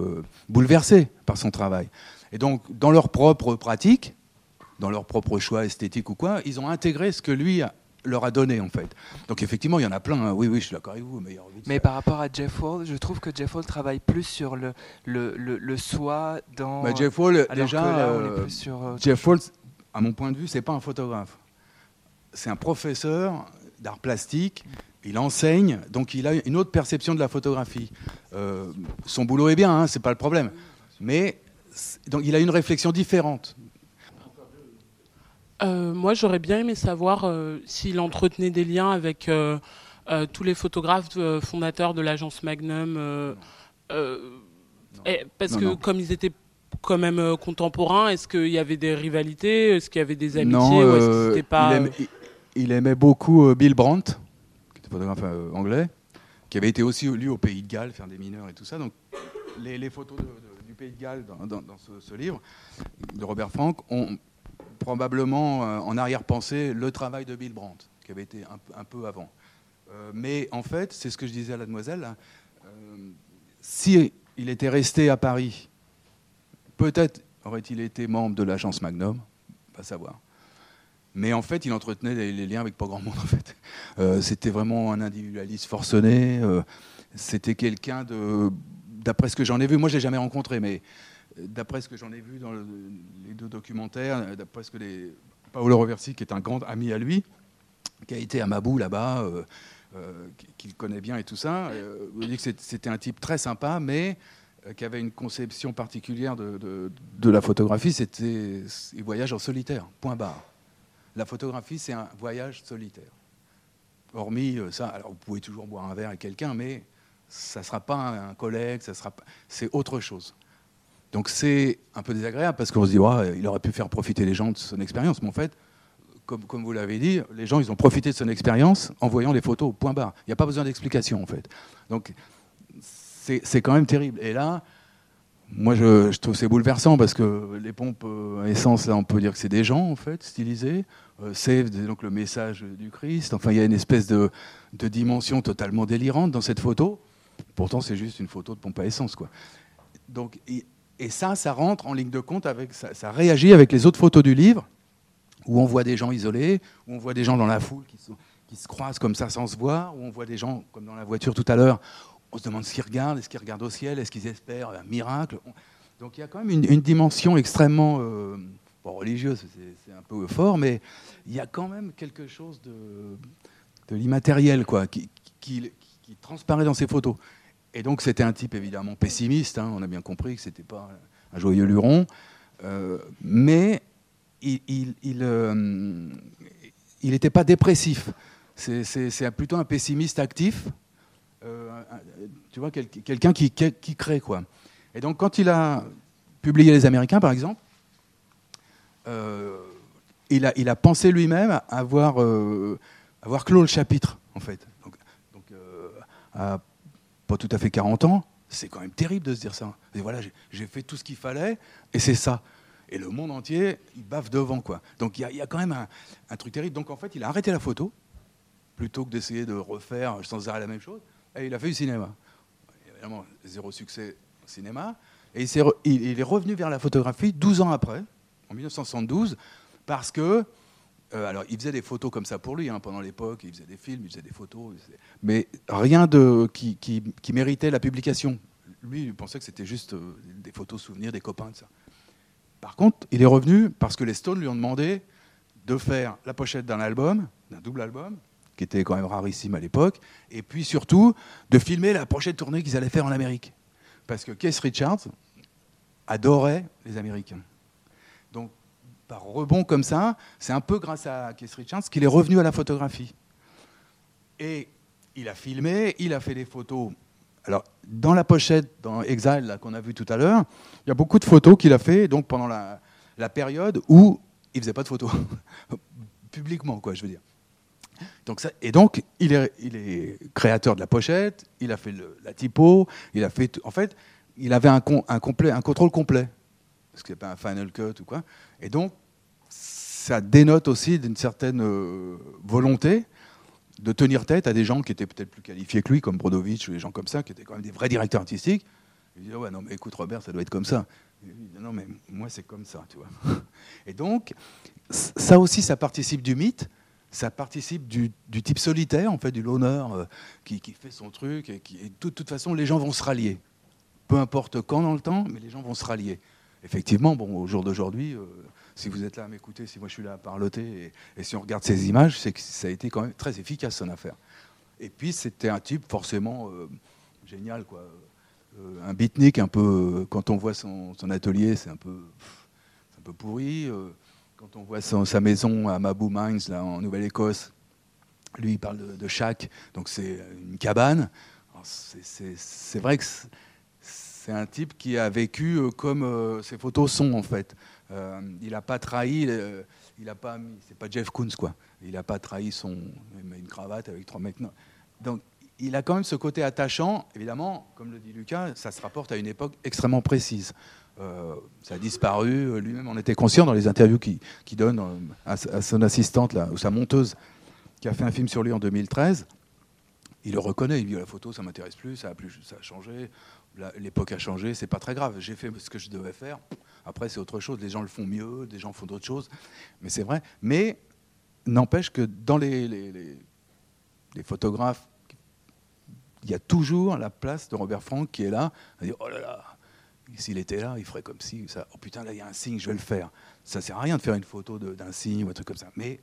bouleversés par son travail. Et donc, dans leur propre pratique, dans leur propre choix esthétique ou quoi, ils ont intégré ce que lui a, leur a donné en fait. Donc effectivement, il y en a plein. Hein. Oui, oui, je suis d'accord avec vous. Mais, mais par rapport à Jeff Wall, je trouve que Jeff Wall travaille plus sur le, le, le, soi dans. Bah, Jeff Wall, déjà, euh, sur, Jeff Wall, à mon point de vue, c'est pas un photographe. C'est un professeur d'art plastique. Il enseigne, donc il a une autre perception de la photographie. Euh, son boulot est bien, hein, c'est pas le problème. Mais donc il a une réflexion différente. Euh, moi, j'aurais bien aimé savoir euh, s'il entretenait des liens avec euh, tous les photographes fondateurs de l'agence Magnum. parce que comme ils étaient quand même contemporains, est-ce qu'il y avait des rivalités Est-ce qu'il y avait des amitiés non, il, pas... aimait, il, aimait, beaucoup Bill Brandt, qui était photographe anglais, qui avait été aussi lui au Pays de Galles, faire des mineurs et tout ça. Donc les, photos du Pays de Galles dans, ce, ce, livre de Robert Frank ont probablement euh, en arrière-pensée le travail de Bill Brandt, qui avait été un, peu avant. Euh, mais en fait, c'est ce que je disais à la demoiselle, euh, si il était resté à Paris, peut-être aurait-il été membre de l'agence Magnum, pas savoir. Mais en fait, il entretenait les, liens avec pas grand monde. En fait, c'était vraiment un individualiste forcené. c'était quelqu'un de, d'après ce que j'en ai vu, moi je l'ai jamais rencontré, mais d'après ce que j'en ai vu dans les deux documentaires, d'après ce que les, Paolo Roversi, qui est un grand ami à lui, qui a été à Mabou là-bas, euh, euh, qu'il connaît bien et tout ça, euh, dit que c'était un type très sympa, mais euh, qui avait une conception particulière de, la photographie, c'était il voyage en solitaire, point barre. La photographie, c'est un voyage solitaire. Hormis ça, alors vous pouvez toujours boire un verre avec quelqu'un, mais ça ne sera pas un collègue, ça c'est autre chose. Donc c'est un peu désagréable parce qu'on se dit, il aurait pu faire profiter les gens de son expérience. Mais en fait, comme, vous l'avez dit, les gens, ils ont profité de son expérience en voyant les photos, point barre. Il n'y a pas besoin d'explication, en fait. Donc c'est quand même terrible. Et là, moi, je, trouve c'est bouleversant parce que les pompes à essence, là, on peut dire que c'est des gens, en fait, stylisés. Euh, c'est donc le message du Christ. Enfin, il y a une espèce de, de dimension totalement délirante dans cette photo. Pourtant, c'est juste une photo de pompe à essence, quoi. Donc, Et ça, ça rentre en ligne de compte avec, ça, ça réagit avec les autres photos du livre, où on voit des gens isolés, où on voit des gens dans la foule qui, se croisent comme ça sans se voir, où on voit des gens, comme dans la voiture tout à l'heure, on se demande ce qu'ils regardent, est-ce qu'ils regardent au ciel, est-ce qu'ils espèrent un miracle. On- Donc il y a quand même une, dimension extrêmement euh, religieuse, c'est- un peu fort, mais il y a quand même quelque chose de, de l'immatériel quoi, qui transparaît dans ces photos. Et donc c'était un type évidemment pessimiste, hein, on a bien compris que c'était pas un joyeux luron, euh, mais il il, euh, n'était pas dépressif. C'est- plutôt un pessimiste actif, euh, tu vois, quel- quelqu'un qui, crée quoi. Et donc quand il a publié Les Américains par exemple, il, a, pensé lui-même avoir, avoir clos le chapitre en fait. Donc, à pas tout à fait 40 ans, c'est quand même terrible de se dire ça. Et voilà, j'ai- fait tout ce qu'il fallait et c'est ça. Et le monde entier, il baffe devant quoi. Donc il y, a- quand même un, truc terrible. Donc en fait, il a arrêté la photo plutôt que d'essayer de refaire sans arrêt la même chose. Et il a fait du cinéma. Évidemment, zéro succès au cinéma. Et il est revenu vers la photographie 12 ans après, en 1972, parce que. Euh, alors, il faisait des photos comme ça pour lui, hein, pendant l'époque, il faisait des films, il faisait des photos, faisait- mais rien de, qui méritait la publication. Lui, il pensait que c'était juste euh, des photos souvenirs des copains, de ça. Par contre, il est revenu parce que les Stones lui ont demandé de faire la pochette d'un album, d'un double album, qui était quand même rarissime à l'époque, et puis surtout de filmer la prochaine tournée qu'ils allaient faire en Amérique. Parce que Keith Richards adorait les Américains. Par rebond comme ça, c'est un peu grâce à Keith Richards qu'il est revenu à la photographie. Et il a filmé, il a fait des photos. Alors, dans la pochette, dans Exile, qu'on a vu tout à l'heure, il y a beaucoup de photos qu'il a fait donc, pendant la, période où il faisait pas de photos. (laughs) Publiquement, quoi, je veux dire. Donc ça, et donc, il est, il est créateur de la pochette, il a fait la typo, il a fait. En fait, il avait un, un, complet, un contrôle complet. Parce qu'il pas un final cut ou quoi. Et donc, ça dénote aussi d'une certaine euh, volonté de tenir tête à des gens qui étaient peut-être plus qualifiés que lui, comme Brodovitch ou des gens comme ça, qui étaient quand même des vrais directeurs artistiques. Il dit, ouais, non, mais écoute, Robert, ça doit être comme ça. Il dit, non, mais moi, c'est comme ça, tu vois. (laughs) Et donc, ça aussi, ça participe du mythe, ça participe du, type solitaire, en fait, du loner euh, qui, fait son truc, et, de toute façon, les gens vont se rallier. Peu importe quand dans le temps, mais les gens vont se rallier. Effectivement, bon, au jour d'aujourd'hui, euh, si vous êtes là à m'écouter, si moi je suis là à parloter, et, si on regarde ces images, c'est que ça a été quand même très efficace son affaire. Et puis c'était un type forcément euh, génial, quoi. Euh, un beatnik un peu. quand on voit son, atelier, c'est un peu, c'est un peu pourri. quand on voit sa maison à Mabou Mines, là, en Nouvelle-Écosse, lui il parle de, de shack, donc c'est une cabane. C'est vrai que c'est- un type qui a vécu euh, comme euh, ses photos sont en fait. Euh, il n'a pas trahi, il a pas mis, c'est pas Jeff Koons quoi. Il n'a pas trahi son, une cravate avec trois mecs. Donc il a quand même ce côté attachant. Évidemment, comme le dit Lucas, ça se rapporte à une époque extrêmement précise. Ça a disparu. Lui-même en était conscient dans les interviews qu'il qu'il donne à, à son assistante là, ou sa monteuse, qui a fait un film sur lui en 2013. Il le reconnaît. Il dit la photo, ça m'intéresse plus, ça a plus, ça a changé. L'époque a changé, c'est pas très grave. J'ai fait ce que je devais faire. Après, c'est autre chose. Les gens le font mieux, des gens font d'autres choses. Mais c'est vrai. Mais n'empêche que dans les, photographes, il y a toujours la place de Robert Frank qui est là. oh là là, s'il était là, il ferait comme si ça. Oh putain, là, il y a un signe, je vais le faire. Ça sert à rien de faire une photo d'un signe ou un truc comme ça. Mais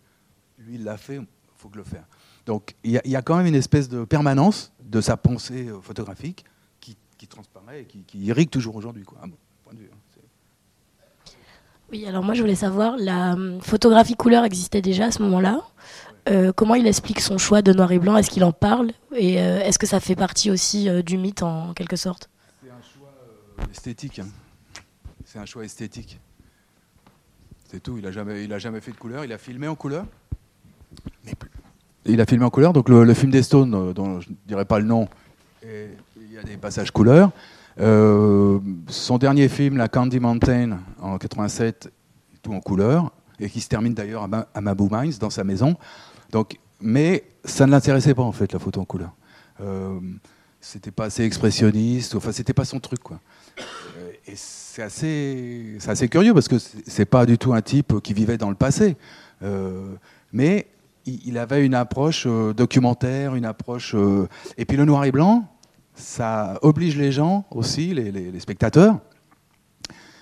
lui, il l'a fait, il faut que le faire. Donc, il y, a- il y a quand même une espèce de permanence de sa pensée euh, photographique qui, transparaît et qui, qui irrigue toujours aujourd'hui, quoi, à mon point de vue. hein. Oui, alors moi je voulais savoir, la hum, photographie couleur existait déjà à ce moment-là. Euh, comment il explique son choix de noir et blanc? Est-ce qu'il en parle? Et euh, est-ce que ça fait partie aussi euh, du mythe en quelque sorte? C'est un choix esthétique. hein. C'est un choix esthétique. C'est tout. Il a jamais, il a jamais fait de couleur. Il a filmé en couleur. Mais plus. Il a filmé en couleur. Donc le, le film des Stones, dont je ne dirai pas le nom, il y a des passages couleurs. Euh, son dernier film, La Candy Mountain, en 87, tout en couleur, et qui se termine d'ailleurs à, Ma- à Mabou Mines, dans sa maison. Donc, mais ça ne l'intéressait pas en fait la photo en couleur. Euh, c'était pas assez expressionniste. Enfin, c'était pas son truc. Euh, Et c'est assez, assez curieux parce que c'est pas du tout un type qui vivait dans le passé. Euh, mais il avait une approche documentaire, une approche. et puis le noir et blanc, ça oblige les gens aussi, les, spectateurs,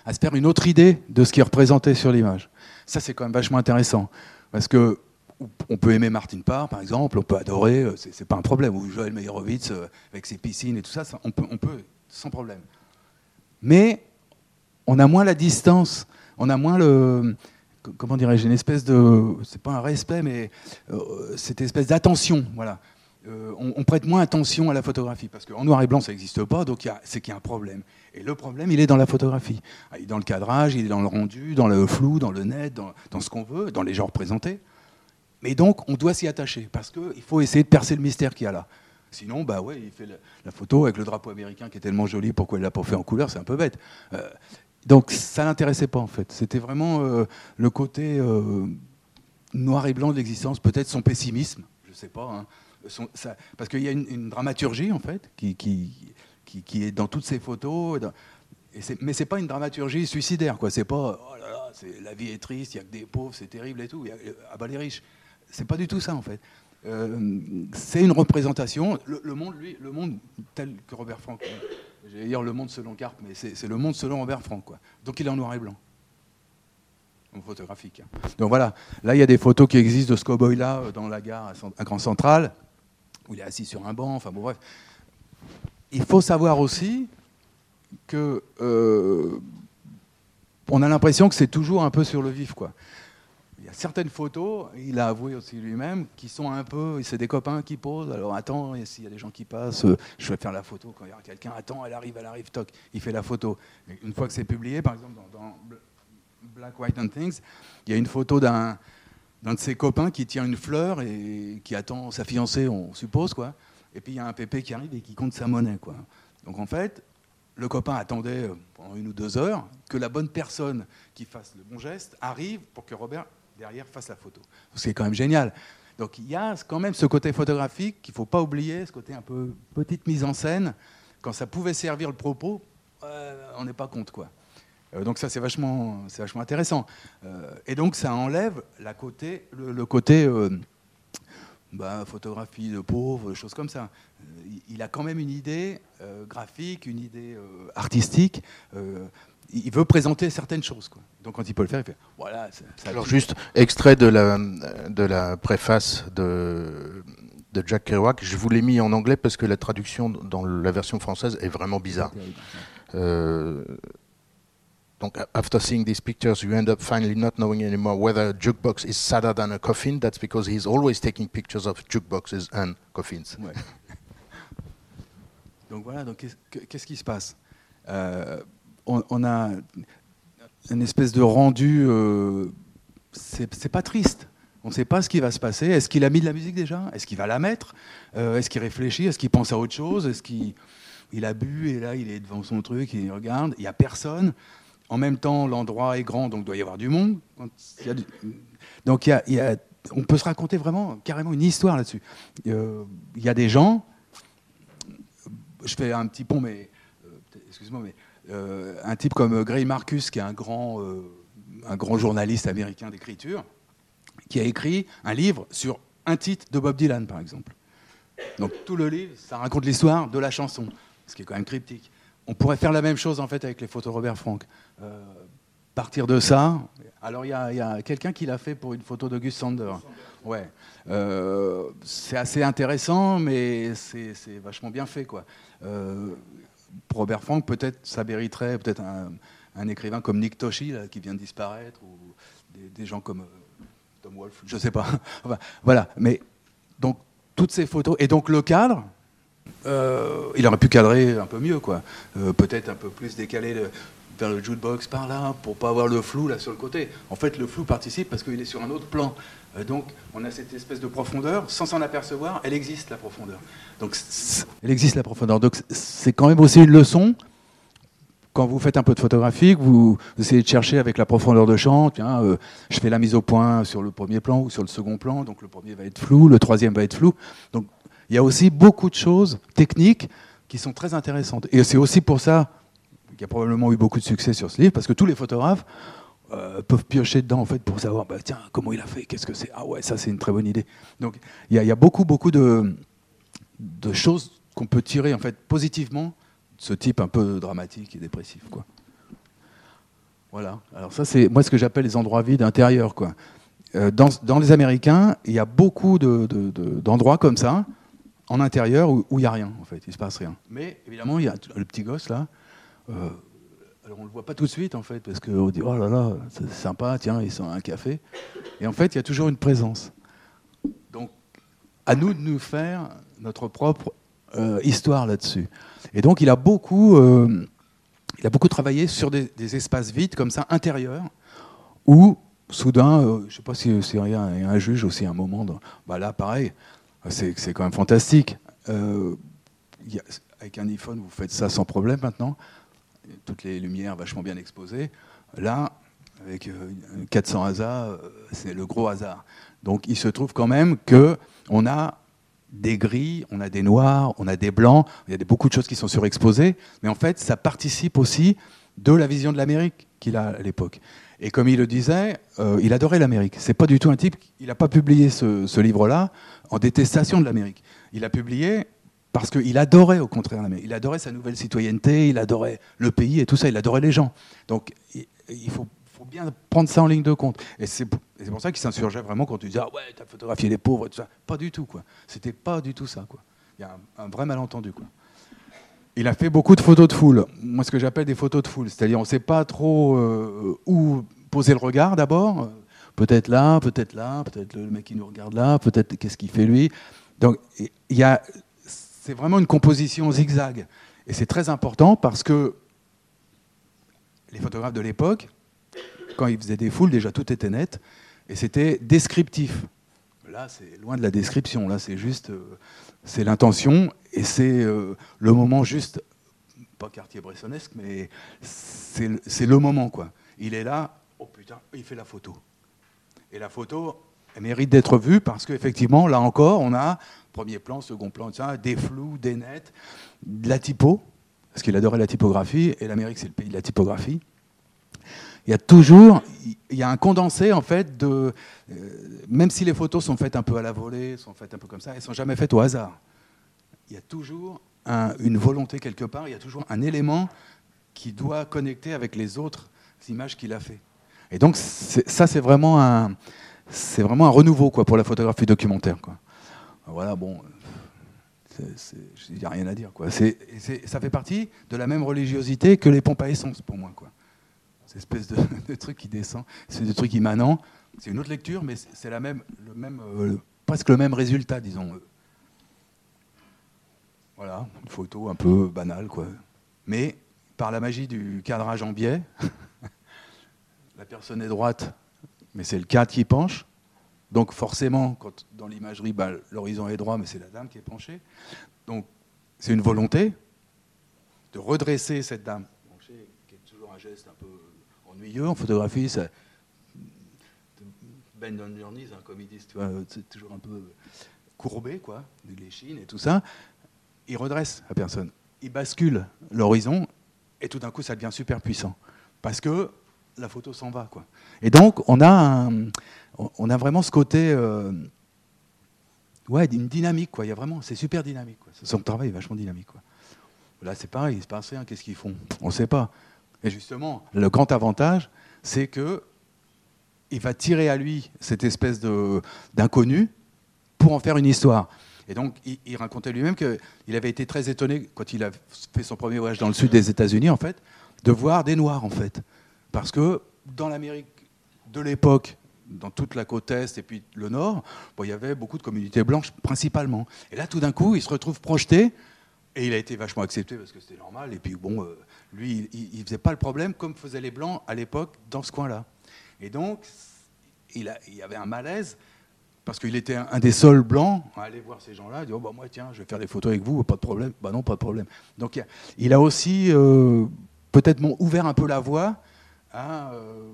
à se faire une autre idée de ce qui est représenté sur l'image. Ça, c'est quand même vachement intéressant. Parce que on peut aimer Martin Parr, par exemple, on peut adorer, euh, c'est pas un problème, ou Joël Meyerowitz euh, avec ses piscines et tout ça, on, peut, on peut, sans problème. Mais on a moins la distance, on a moins le. co- Comment dirais-je Une espèce de. C'est pas un respect, mais euh, cette espèce d'attention. Voilà. Euh, on, prête moins attention à la photographie, parce qu'en noir et blanc, ça n'existe pas, donc c'est qu'il y a un problème. Et le problème, il est dans la photographie. Ah, Il est dans le cadrage, il est dans le rendu, dans le flou, dans le net, dans, ce qu'on veut, dans les genres présentés. Mais donc, on doit s'y attacher, parce qu'il faut essayer de percer le mystère qu'il y a là. Sinon, bah ouais, il fait la, photo avec le drapeau américain qui est tellement joli, pourquoi il l'a pas fait en couleur, c'est un peu bête. Euh, donc, ça l'intéressait pas, en fait. C'était vraiment euh, le côté noir et blanc de l'existence, peut-être son pessimisme, je sais pas. hein. Parce qu'il y a une, dramaturgie, en fait, qui, est dans toutes ces photos. dans- et mais c'est pas une dramaturgie suicidaire, quoi. C'est pas, oh là là, la vie est triste, il y a que des pauvres, c'est terrible et tout. y a- ah bah les riches. C'est pas du tout ça, en fait. Euh, c'est une représentation. Le, monde, lui, le monde tel que Robert Frank. J'allais dire le monde selon Carpe, mais c'est le monde selon Robert Frank, quoi. Donc il est en noir et blanc. Photographique. hein. Donc voilà, là il y a des photos qui existent de ce cowboy-là euh, dans la gare à Grand Central, où il est assis sur un banc, enfin bon bref. Il faut savoir aussi que euh, on a l'impression que c'est toujours un peu sur le vif, quoi. Il y a certaines photos, il a avoué aussi lui-même, qui sont un peu, c'est des copains qui posent. Alors attends, s'il y a des gens qui passent, euh, je vais faire la photo. Quand il y a quelqu'un, attends, elle arrive, elle arrive, toc, il fait la photo. Une fois que c'est publié, par exemple dans Black, White and Things, il y a une photo d'un d'un de ses copains qui tient une fleur et qui attend sa fiancée, on suppose, quoi. Et puis il y a un pépé qui arrive et qui compte sa monnaie, quoi. Donc en fait, le copain attendait euh, pendant une ou deux heures que la bonne personne qui fasse le bon geste arrive pour que Robert derrière fasse la photo. C'est quand même génial. Donc il y a quand même ce côté photographique qu'il ne faut pas oublier, ce côté un peu petite mise en scène. Quand ça pouvait servir le propos, euh, on n'est pas compte quoi. Euh, donc ça c'est vachement, c'est vachement intéressant. Euh, et donc ça enlève la côté, le, le côté euh, bah, photographie de pauvres, choses comme ça. Il- a quand même une idée graphique, une idée artistique. il veut présenter certaines choses. Quoi. Donc quand il peut le faire, il fait voilà. ça- ça Alors juste, extrait de la, de la préface de, de Jack Kerouac, je vous l'ai mis en anglais parce que la traduction dans la version française est vraiment bizarre. Euh, donc, after seeing these pictures, you end up finally not knowing anymore whether a jukebox is sadder than a coffin. That's because he's always taking pictures of jukeboxes and coffins. Ouais. (laughs) donc voilà, donc qu'est-ce que- qu'est-ce qui se passe? Euh, on, on a une espèce de rendu, euh, c'est pas triste. On ne sait pas ce qui va se passer. Est-ce qu'il a mis de la musique déjà? Est-ce qu'il va la mettre? Euh, Est-ce qu'il réfléchit? Est-ce qu'il pense à autre chose? Est-ce qu'il il a bu et là il est devant son truc, il regarde, il n'y a personne. En même temps, l'endroit est grand, donc il doit y avoir du monde. Donc y a- on peut se raconter vraiment carrément une histoire là-dessus. Euh, Il y a des gens, je fais un petit pont, mais euh, excuse-moi, mais euh, un type comme Gray Marcus, qui est un grand, euh, un grand journaliste américain d'écriture, qui a écrit un livre sur un titre de Bob Dylan, par exemple. Donc tout le livre, ça raconte l'histoire de la chanson, ce qui est quand même cryptique. On pourrait faire la même chose en fait avec les photos Robert Frank. Euh, partir de ça. Alors il y a, quelqu'un qui l'a fait pour une photo d'Auguste Sander. Ouais. Euh, c'est assez intéressant, mais c'est vachement bien fait quoi. Euh, Robert Frank, peut-être ça mériterait peut-être un, écrivain comme Nick Toshi qui vient de disparaître ou des, gens comme Tom Wolfe, je sais pas. (laughs) Voilà. Mais donc toutes ces photos et donc le cadre. il aurait pu cadrer un peu mieux, quoi. Peut-être un peu plus décalé vers le jukebox par là, pour pas avoir le flou là sur le côté. En fait, le flou participe parce qu'il est sur un autre plan. Euh, donc, on a cette espèce de profondeur, sans s'en apercevoir, elle existe la profondeur. Donc, elle existe la profondeur. Donc, c'est quand même aussi une leçon. Quand vous faites un peu de photographie, vous essayez de chercher avec la profondeur de champ, tiens, euh, je fais la mise au point sur le premier plan ou sur le second plan, donc le premier va être flou, le troisième va être flou. Donc, il y a aussi beaucoup de choses techniques qui sont très intéressantes. Et c'est aussi pour ça, qui a probablement eu beaucoup de succès sur ce livre, parce que tous les photographes euh, peuvent piocher dedans en fait pour savoir bah, tiens comment il a fait, qu'est-ce que c'est? Ah ouais ça c'est une très bonne idée. Donc il y, a beaucoup beaucoup de, de choses qu'on peut tirer en fait positivement de ce type un peu dramatique et dépressif quoi. Voilà. Alors ça c'est moi ce que j'appelle les endroits vides intérieurs quoi. Euh, dans, dans, les Américains il y a beaucoup d'endroits de, comme ça en intérieur où il n'y a rien en fait, il se passe rien. Mais évidemment il y a le petit gosse là. Euh, alors on ne le voit pas tout de suite en fait, parce qu'on dit oh là là, c'est sympa, tiens, ils sont un café. Et en fait, il y a toujours une présence. Donc, à nous de nous faire notre propre euh, histoire là-dessus. Et donc, il a beaucoup, euh, il a beaucoup travaillé sur des, espaces vides comme ça, intérieurs, où soudain, je ne sais pas si c'est rien, un juge aussi un moment. bah là, pareil, c'est quand même fantastique. avec un iPhone, vous faites ça sans problème maintenant toutes les lumières vachement bien exposées. Là, avec 400 euh, hasards, euh, c'est le gros hasard. Donc il se trouve quand même que on a des gris, on a des noirs, on a des blancs, il y a beaucoup de choses qui sont surexposées, mais en fait ça participe aussi de la vision de l'Amérique qu'il a à l'époque. Et comme il le disait, euh, il adorait l'Amérique. C'est pas du tout un type. Il n'a pas publié ce, ce livre-là en détestation de l'Amérique. Il a publié parce qu'il adorait au contraire. Il adorait sa nouvelle citoyenneté, il adorait le pays et tout ça, il adorait les gens. Donc il faut, bien prendre ça en ligne de compte. Et c'est pour ça qu'il s'insurgeait vraiment quand tu disais ah ouais, t'as photographié les pauvres et tout ça. Pas du tout quoi. C'était pas du tout ça quoi. Il y a un, vrai malentendu quoi. Il a fait beaucoup de photos de foule. Moi, ce que j'appelle des photos de foule, c'est-à-dire on ne sait pas trop euh, où poser le regard d'abord. Peut-être là, peut-être là, peut-être le mec qui nous regarde là, peut-être qu'est-ce qu'il fait lui. Donc il y a c'est vraiment une composition zigzag. Et c'est très important parce que les photographes de l'époque, quand ils faisaient des foules, déjà tout était net, et c'était descriptif. Là, c'est loin de la description, là, c'est juste, euh, c'est l'intention, et c'est euh, le moment juste, pas quartier bressonesque, mais c'est le moment, quoi. Il est là, oh putain, il fait la photo. Et la photo, elle mérite d'être vue parce qu'effectivement, là encore, on a premier plan, second plan, des flous, des nets, de la typo, parce qu'il adorait la typographie, et l'Amérique, c'est le pays de la typographie. Il y a toujours, il y a un condensé en fait de, euh, même si les photos sont faites un peu à la volée, sont faites un peu comme ça, elles sont jamais faites au hasard. Il y a toujours une volonté quelque part, il y a toujours un élément qui doit connecter avec les autres images qu'il a fait. Et donc ça, c'est vraiment un, c'est vraiment un renouveau quoi pour la photographie documentaire quoi. Voilà, bon, il n'y a rien à dire. Quoi. ça fait partie de la même religiosité que les pompes à essence pour moi. Quoi. Cette espèce de, (laughs) truc qui descend, c'est des trucs immanents. C'est une autre lecture, mais c'est même, euh, presque le même résultat, disons. Voilà, une photo un peu banale, quoi. Mais par la magie du cadrage en biais, (laughs) la personne est droite, mais c'est le cadre qui penche. Donc forcément, quand, dans l'imagerie, bah, l'horizon est droit, mais c'est la dame qui est penchée. Donc c'est une volonté de redresser cette dame penchée, qui est toujours un geste un peu ennuyeux en photographie. Ça, bend on your knees, hein, comme ils disent, c'est toujours un peu courbé, quoi, les chines et tout ça. Il redresse la personne. Il bascule l'horizon et tout d'un coup, ça devient super puissant. Parce que la photo s'en va. Quoi. Et donc, on a on a vraiment ce côté, euh, ouais, d'une dynamique, quoi. Il y a vraiment, c'est super dynamique. Quoi. Son travail est vachement dynamique. Quoi. Là, c'est pareil, il se passe rien. Qu'est-ce qu'ils font? On ne sait pas. Et justement, le grand avantage, c'est que il va tirer à lui cette espèce d'inconnu pour en faire une histoire. Et donc, il, racontait lui-même qu'il avait été très étonné quand il a fait son premier voyage dans le sud des États-Unis, en fait, de voir des Noirs, en fait, parce que dans l'Amérique de l'époque, dans toute la côte est et puis le nord, bon, il y avait beaucoup de communautés blanches principalement. Et là, tout d'un coup, il se retrouve projeté, et il a été vachement accepté parce que c'était normal. Et puis bon, euh, lui, il ne faisait pas le problème comme faisaient les blancs à l'époque dans ce coin-là. Et donc, il, y avait un malaise parce qu'il était un, des seuls blancs à aller voir ces gens-là, il dit oh, bah, moi tiens, je vais faire des photos avec vous, pas de problème. Bah non, pas de problème. Donc il a aussi euh, peut-être ouvert un peu la voie euh,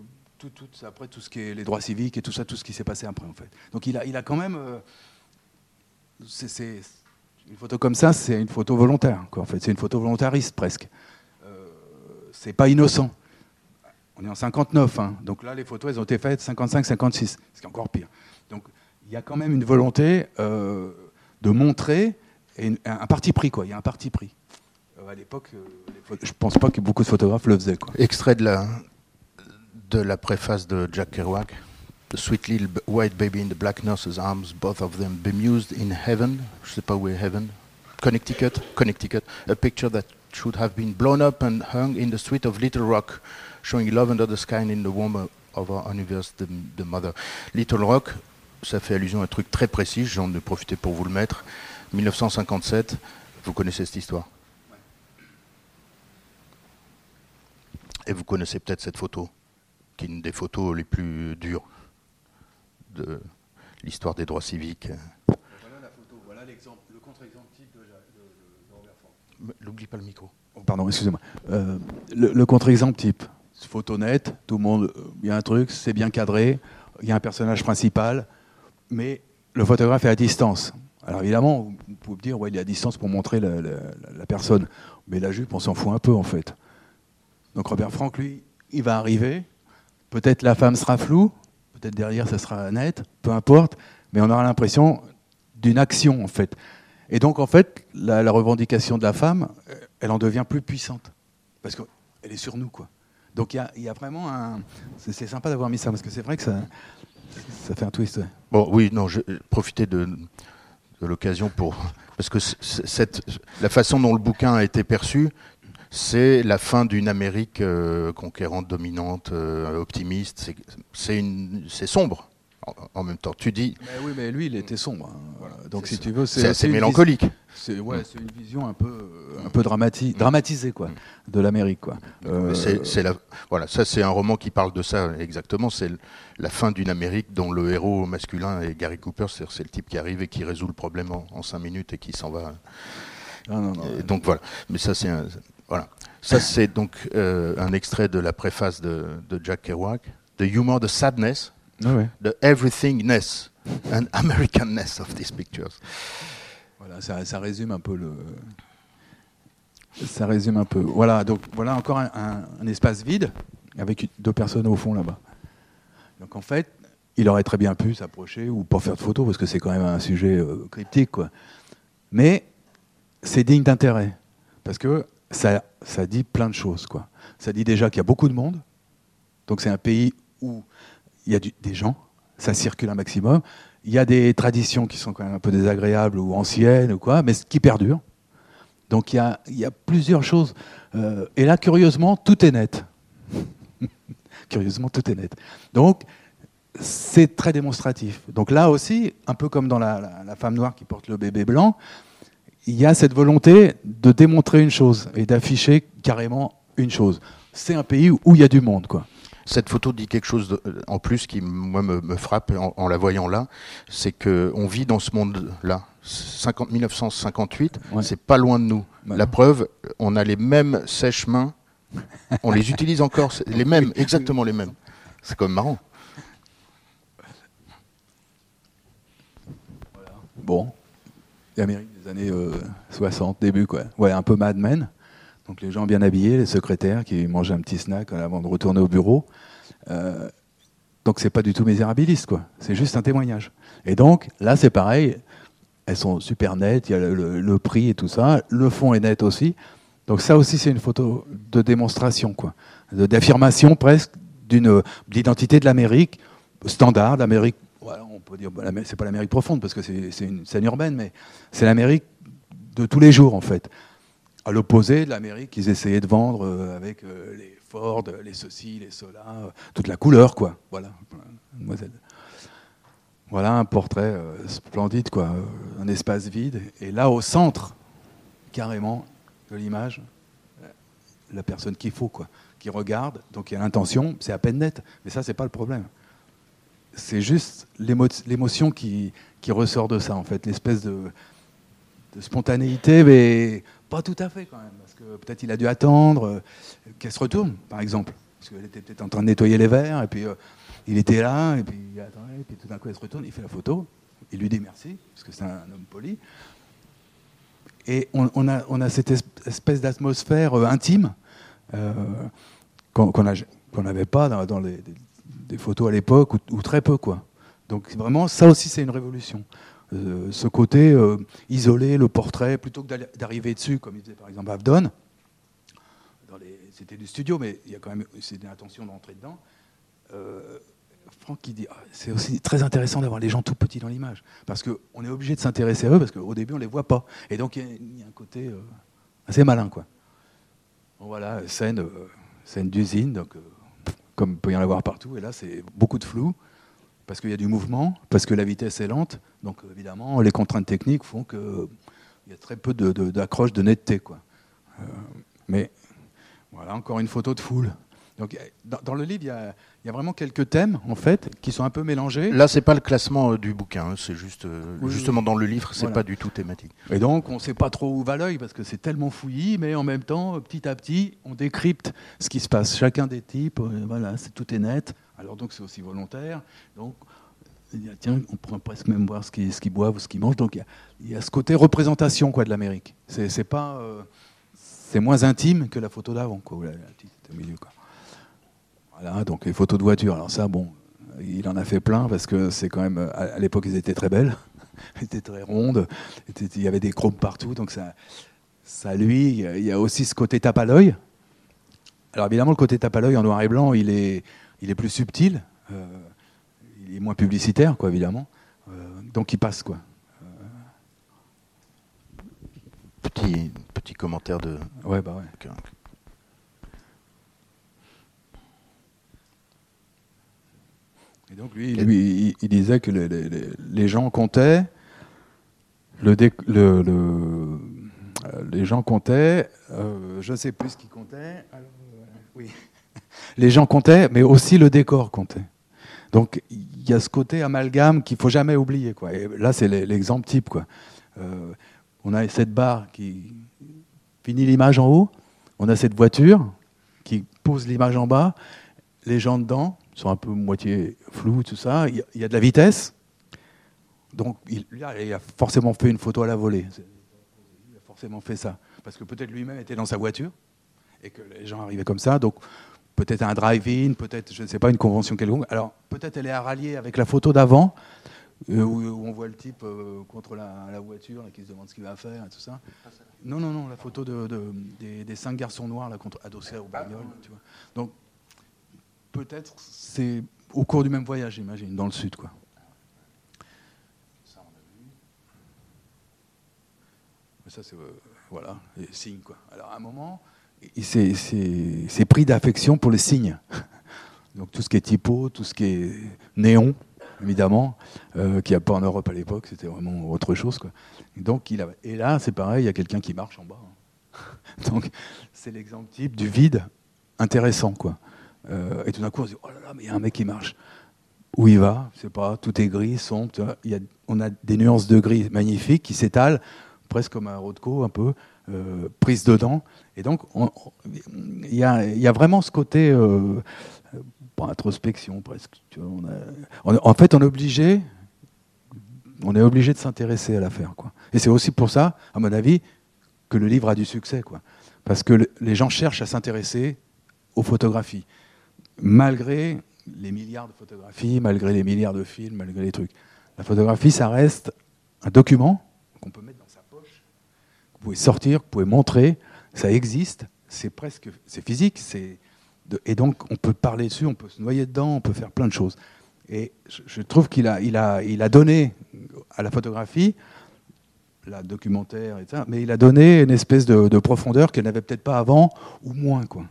tout, après tout ce qui est les droits civiques et tout ça, tout ce qui s'est passé après en fait. Donc il a, il a quand même, euh, une photo comme ça, c'est une photo volontaire quoi, en fait, c'est une photo volontariste presque. Euh, c'est pas innocent. On est en 59, hein. donc là les photos elles ont été faites 55-56, ce qui est encore pire. Donc il y a quand même une volonté euh, de montrer et un, un parti pris. Il y a un parti pris. À l'époque, je pense pas que beaucoup de photographes le faisaient quoi. Extrait de la, de la préface de Jack Kerouac. The sweet little white baby in the black nurse's arms, both of them bemused in heaven. Je sais pas où est heaven. Connecticut, Connecticut. A picture that should have been blown up and hung in the street of Little Rock, showing love under the sky and in the warmth of our universe, the, the mother. Little Rock, ça fait allusion à un truc très précis, j'en ai profité pour vous le mettre. 1957, vous connaissez cette histoire? Et vous connaissez peut-être cette photo, qui est une des photos les plus dures de l'histoire des droits civiques. Voilà la photo, voilà le contre-exemple type de, Robert Frank. N'oublie pas le micro. Oh, pardon, excusez-moi. Euh, le le contre-exemple type, photo nette, tout le monde, euh, il y a un truc, c'est bien cadré, il y a un personnage principal, mais le photographe est à distance. Alors évidemment, vous pouvez me dire, ouais, il est à distance pour montrer la, la- la personne, mais la jupe, on s'en fout un peu en fait. Donc Robert Frank, lui, il va arriver, peut-être la femme sera floue, peut-être derrière ça sera net, peu importe, mais on aura l'impression d'une action en fait. Et donc en fait, la, revendication de la femme, euh, elle en devient plus puissante. Parce qu'elle est sur nous, quoi. Donc il y a, vraiment un. C'est sympa d'avoir mis ça, parce que c'est vrai que ça, ça fait un twist. Bon, oui, non, je profiter de, de l'occasion pour. Parce que cette, la façon dont le bouquin a été perçu, c'est la fin d'une Amérique euh, conquérante, dominante, euh, optimiste. C'est- sombre en, en même temps. Tu dis, Mais oui, mais lui, il était sombre. hein. Voilà. Donc C'est si ça. tu veux, c'est assez mélancolique. C'est ouais, c'est une vision un peu, euh, un peu dramati- dramatisée, quoi, de l'Amérique, quoi. Euh, C'est- la, voilà, ça c'est un roman qui parle de ça exactement. C'est la fin d'une Amérique dont le héros masculin est Gary Cooper. C'est le type qui arrive et qui résout le problème en, en cinq minutes et qui s'en va. ah, non, non, Et donc voilà. Mais ça c'est un. Ça c'est donc euh, un extrait de la préface de, de Jack Kerouac, The Humor, the Sadness, ouais. the Everythingness and Americanness of these pictures. Voilà, ça, ça résume un peu le. Ça résume un peu. Voilà, donc voilà encore un, un- un espace vide avec deux personnes au fond là-bas. Donc en fait, il aurait très bien pu s'approcher ou pas faire de photos parce que c'est quand même un sujet euh, cryptique, quoi. Mais c'est digne d'intérêt parce que ça, ça dit plein de choses, quoi. Ça dit déjà qu'il y a beaucoup de monde, donc c'est un pays où il y a des gens, ça circule un maximum. Il y a des traditions qui sont quand même un peu désagréables ou anciennes ou quoi, mais qui perdurent. Donc il y a, plusieurs choses. Euh, et là, curieusement, tout est net. (laughs) curieusement, tout est net. Donc c'est très démonstratif. Donc là aussi, un peu comme dans la femme noire qui porte le bébé blanc, il y a cette volonté de démontrer une chose et d'afficher carrément une chose. C'est un pays où il y a du monde, quoi. Cette photo dit quelque chose de- en plus qui moi me, me frappe en, en la voyant là, c'est que on vit dans ce monde-là. 50 1958, Ouais. c'est pas loin de nous. Bah la non. preuve, on a les mêmes sèche-mains, on les utilise encore, les mêmes, exactement les mêmes. C'est quand même marrant. Bon, l'Amérique des années euh, 60, début quoi. Ouais, un peu Mad Men. Donc les gens bien habillés, les secrétaires qui mangent un petit snack avant de retourner au bureau. Euh, donc c'est pas du tout misérabiliste quoi. C'est juste un témoignage. Et donc là c'est pareil. Elles sont super nettes. Il y a le, prix et tout ça. Le fond est net aussi. Donc ça aussi c'est une photo de démonstration quoi, d'affirmation presque d'une d'identité de l'Amérique standard, l'Amérique. Bah, c'est pas l'Amérique profonde parce que c'est une scène urbaine, mais c'est l'Amérique de tous les jours en fait. À l'opposé de l'Amérique qu'ils essayaient de vendre euh, avec euh, les Ford, les ceci, les cela, euh, toute la couleur quoi. Voilà, mademoiselle. Voilà un portrait splendide quoi, un espace vide et là au centre carrément de l'image la personne qu'il faut quoi, qui regarde, donc il y a l'intention, c'est à peine net, mais ça c'est pas le problème c'est juste l'émo- l'émotion qui, ressort de ça, en fait, l'espèce de, spontanéité, mais pas tout à fait quand même, parce que peut-être il a dû attendre euh, qu'elle se retourne, par exemple, parce qu'elle était peut-être en train de nettoyer les verres, et puis euh, il était là, et puis il attendait, et puis tout d'un coup elle se retourne, il fait la photo, il lui dit merci, parce que c'est un homme poli, et on, a, cette es- espèce d'atmosphère euh, intime, qu'on n'avait pas dans, les, des photos à l'époque, ou, très peu. Quoi. Donc vraiment, ça aussi, c'est une révolution. Euh, ce côté euh, isolé, le portrait, plutôt que d'arriver dessus, comme il disait par exemple Avdon, c'était du studio, mais il y a quand même c'est une attention d'entrer dedans. Euh, Franck qui dit ah, c'est aussi très intéressant d'avoir les gens tout petits dans l'image, parce qu'on est obligé de s'intéresser à eux, parce qu'au début on les voit pas, et donc il y, a un côté assez malin, quoi. voilà, scène, scène d'usine, donc comme peut y en avoir partout, et là c'est beaucoup de flou parce qu'il y a du mouvement, parce que la vitesse est lente. Donc évidemment, les contraintes techniques font qu'il y a très peu d'accroche, de, netteté. Quoi. Euh, mais voilà, encore une photo de foule. Donc, dans, le livre, il y, a, vraiment quelques thèmes en fait qui sont un peu mélangés. Là, c'est pas le classement euh, du bouquin, hein, c'est juste euh, justement dans le livre, c'est pas du tout thématique. Et donc, on ne sait pas trop où va l'œil parce que c'est tellement fouillis, mais en même temps, petit à petit, on décrypte ce qui se passe. Chacun des types, voilà, c'est tout est net. Alors donc c'est aussi volontaire. Donc tiens, on pourrait presque même voir ce qu'ils boivent ou ce qu'ils mangent. Donc il y, a ce côté représentation quoi de l'Amérique. C'est pas euh, c'est moins intime que la photo d'avant quoi. au milieu quoi. Voilà, donc les photos de voiture. Alors ça bon, il en a fait plein parce que c'est quand même à, l'époque ils étaient très belles, (laughs) elles étaient très rondes, il y avait des chromes partout. Donc ça, ça lui, il y a aussi ce côté tape à l'œil. Alors évidemment, le côté tape à l'œil en noir et blanc, il est, il est plus subtil, euh, il est moins publicitaire, quoi, évidemment. Euh, donc il passe, quoi. Petit, petit commentaire de. Ouais, bah ouais. Et donc lui, lui il, disait que les, les, gens comptaient, le, le, le les gens comptaient, euh, je ne sais plus ce qu'ils comptaient. Alors, oui (laughs) les gens comptaient, mais aussi le décor comptait. Donc il y a ce côté amalgame qu'il faut jamais oublier. Quoi. Et là, c'est l'exemple type. Quoi. Euh, on a cette barre qui finit l'image en haut, on a cette voiture qui pose l'image en bas, les gens dedans sont un peu moitié flous, tout ça, il y, a de la vitesse. Donc il, a forcément fait une photo à la volée. Il a forcément fait ça. Parce que peut-être lui-même était dans sa voiture et que les gens arrivaient comme ça. Donc peut-être un drive-in, peut-être, je ne sais pas, une convention quelconque. Alors, peut-être elle est à rallier avec la photo d'avant, euh, où, on voit le type euh, contre la, voiture et qui se demande ce qu'il va faire et tout ça. Non, non, non, la photo de, des, cinq garçons noirs là, contre, adossés au bagnole. Tu vois. Donc, peut-être c'est au cours du même voyage, j'imagine, dans le sud. Quoi. Ça, c'est. Euh, voilà, les signes, quoi. Alors, à un moment c'est pris d'affection pour les signes. (laughs) Donc tout ce qui est typo, tout ce qui est néon, évidemment, euh, qui n'y a pas en Europe à l'époque, c'était vraiment autre chose. Quoi. Et, donc, il a, et là, c'est pareil, il y a quelqu'un qui marche en bas. Hein. (laughs) Donc c'est l'exemple type du vide intéressant. Quoi. Euh, et tout d'un coup, on se dit, oh là là, mais il y a un mec qui marche. Où il va Je sais pas, tout est gris, sombre. Y a, on a des nuances de gris magnifiques qui s'étalent, presque comme un Rothko un peu, euh, prise dedans. Et donc, il y, a, vraiment ce côté euh, introspection presque. en fait, on est obligé, on est obligé de s'intéresser à l'affaire. Quoi. Et c'est aussi pour ça, à mon avis, que le livre a du succès. Quoi. Parce que les gens cherchent à s'intéresser aux photographies, malgré les milliards de photographies, malgré les milliards de films, malgré les trucs. La photographie, ça reste un document qu'on peut mettre vous pouvez sortir, vous pouvez montrer, ça existe, c'est presque, c'est physique, et donc on peut parler dessus, on peut se noyer dedans, on peut faire plein de choses. Et je, trouve qu'il a, donné à la photographie, la documentaire, et ça, mais il a donné une espèce de, profondeur qu'elle n'avait peut-être pas avant, ou moins quoi.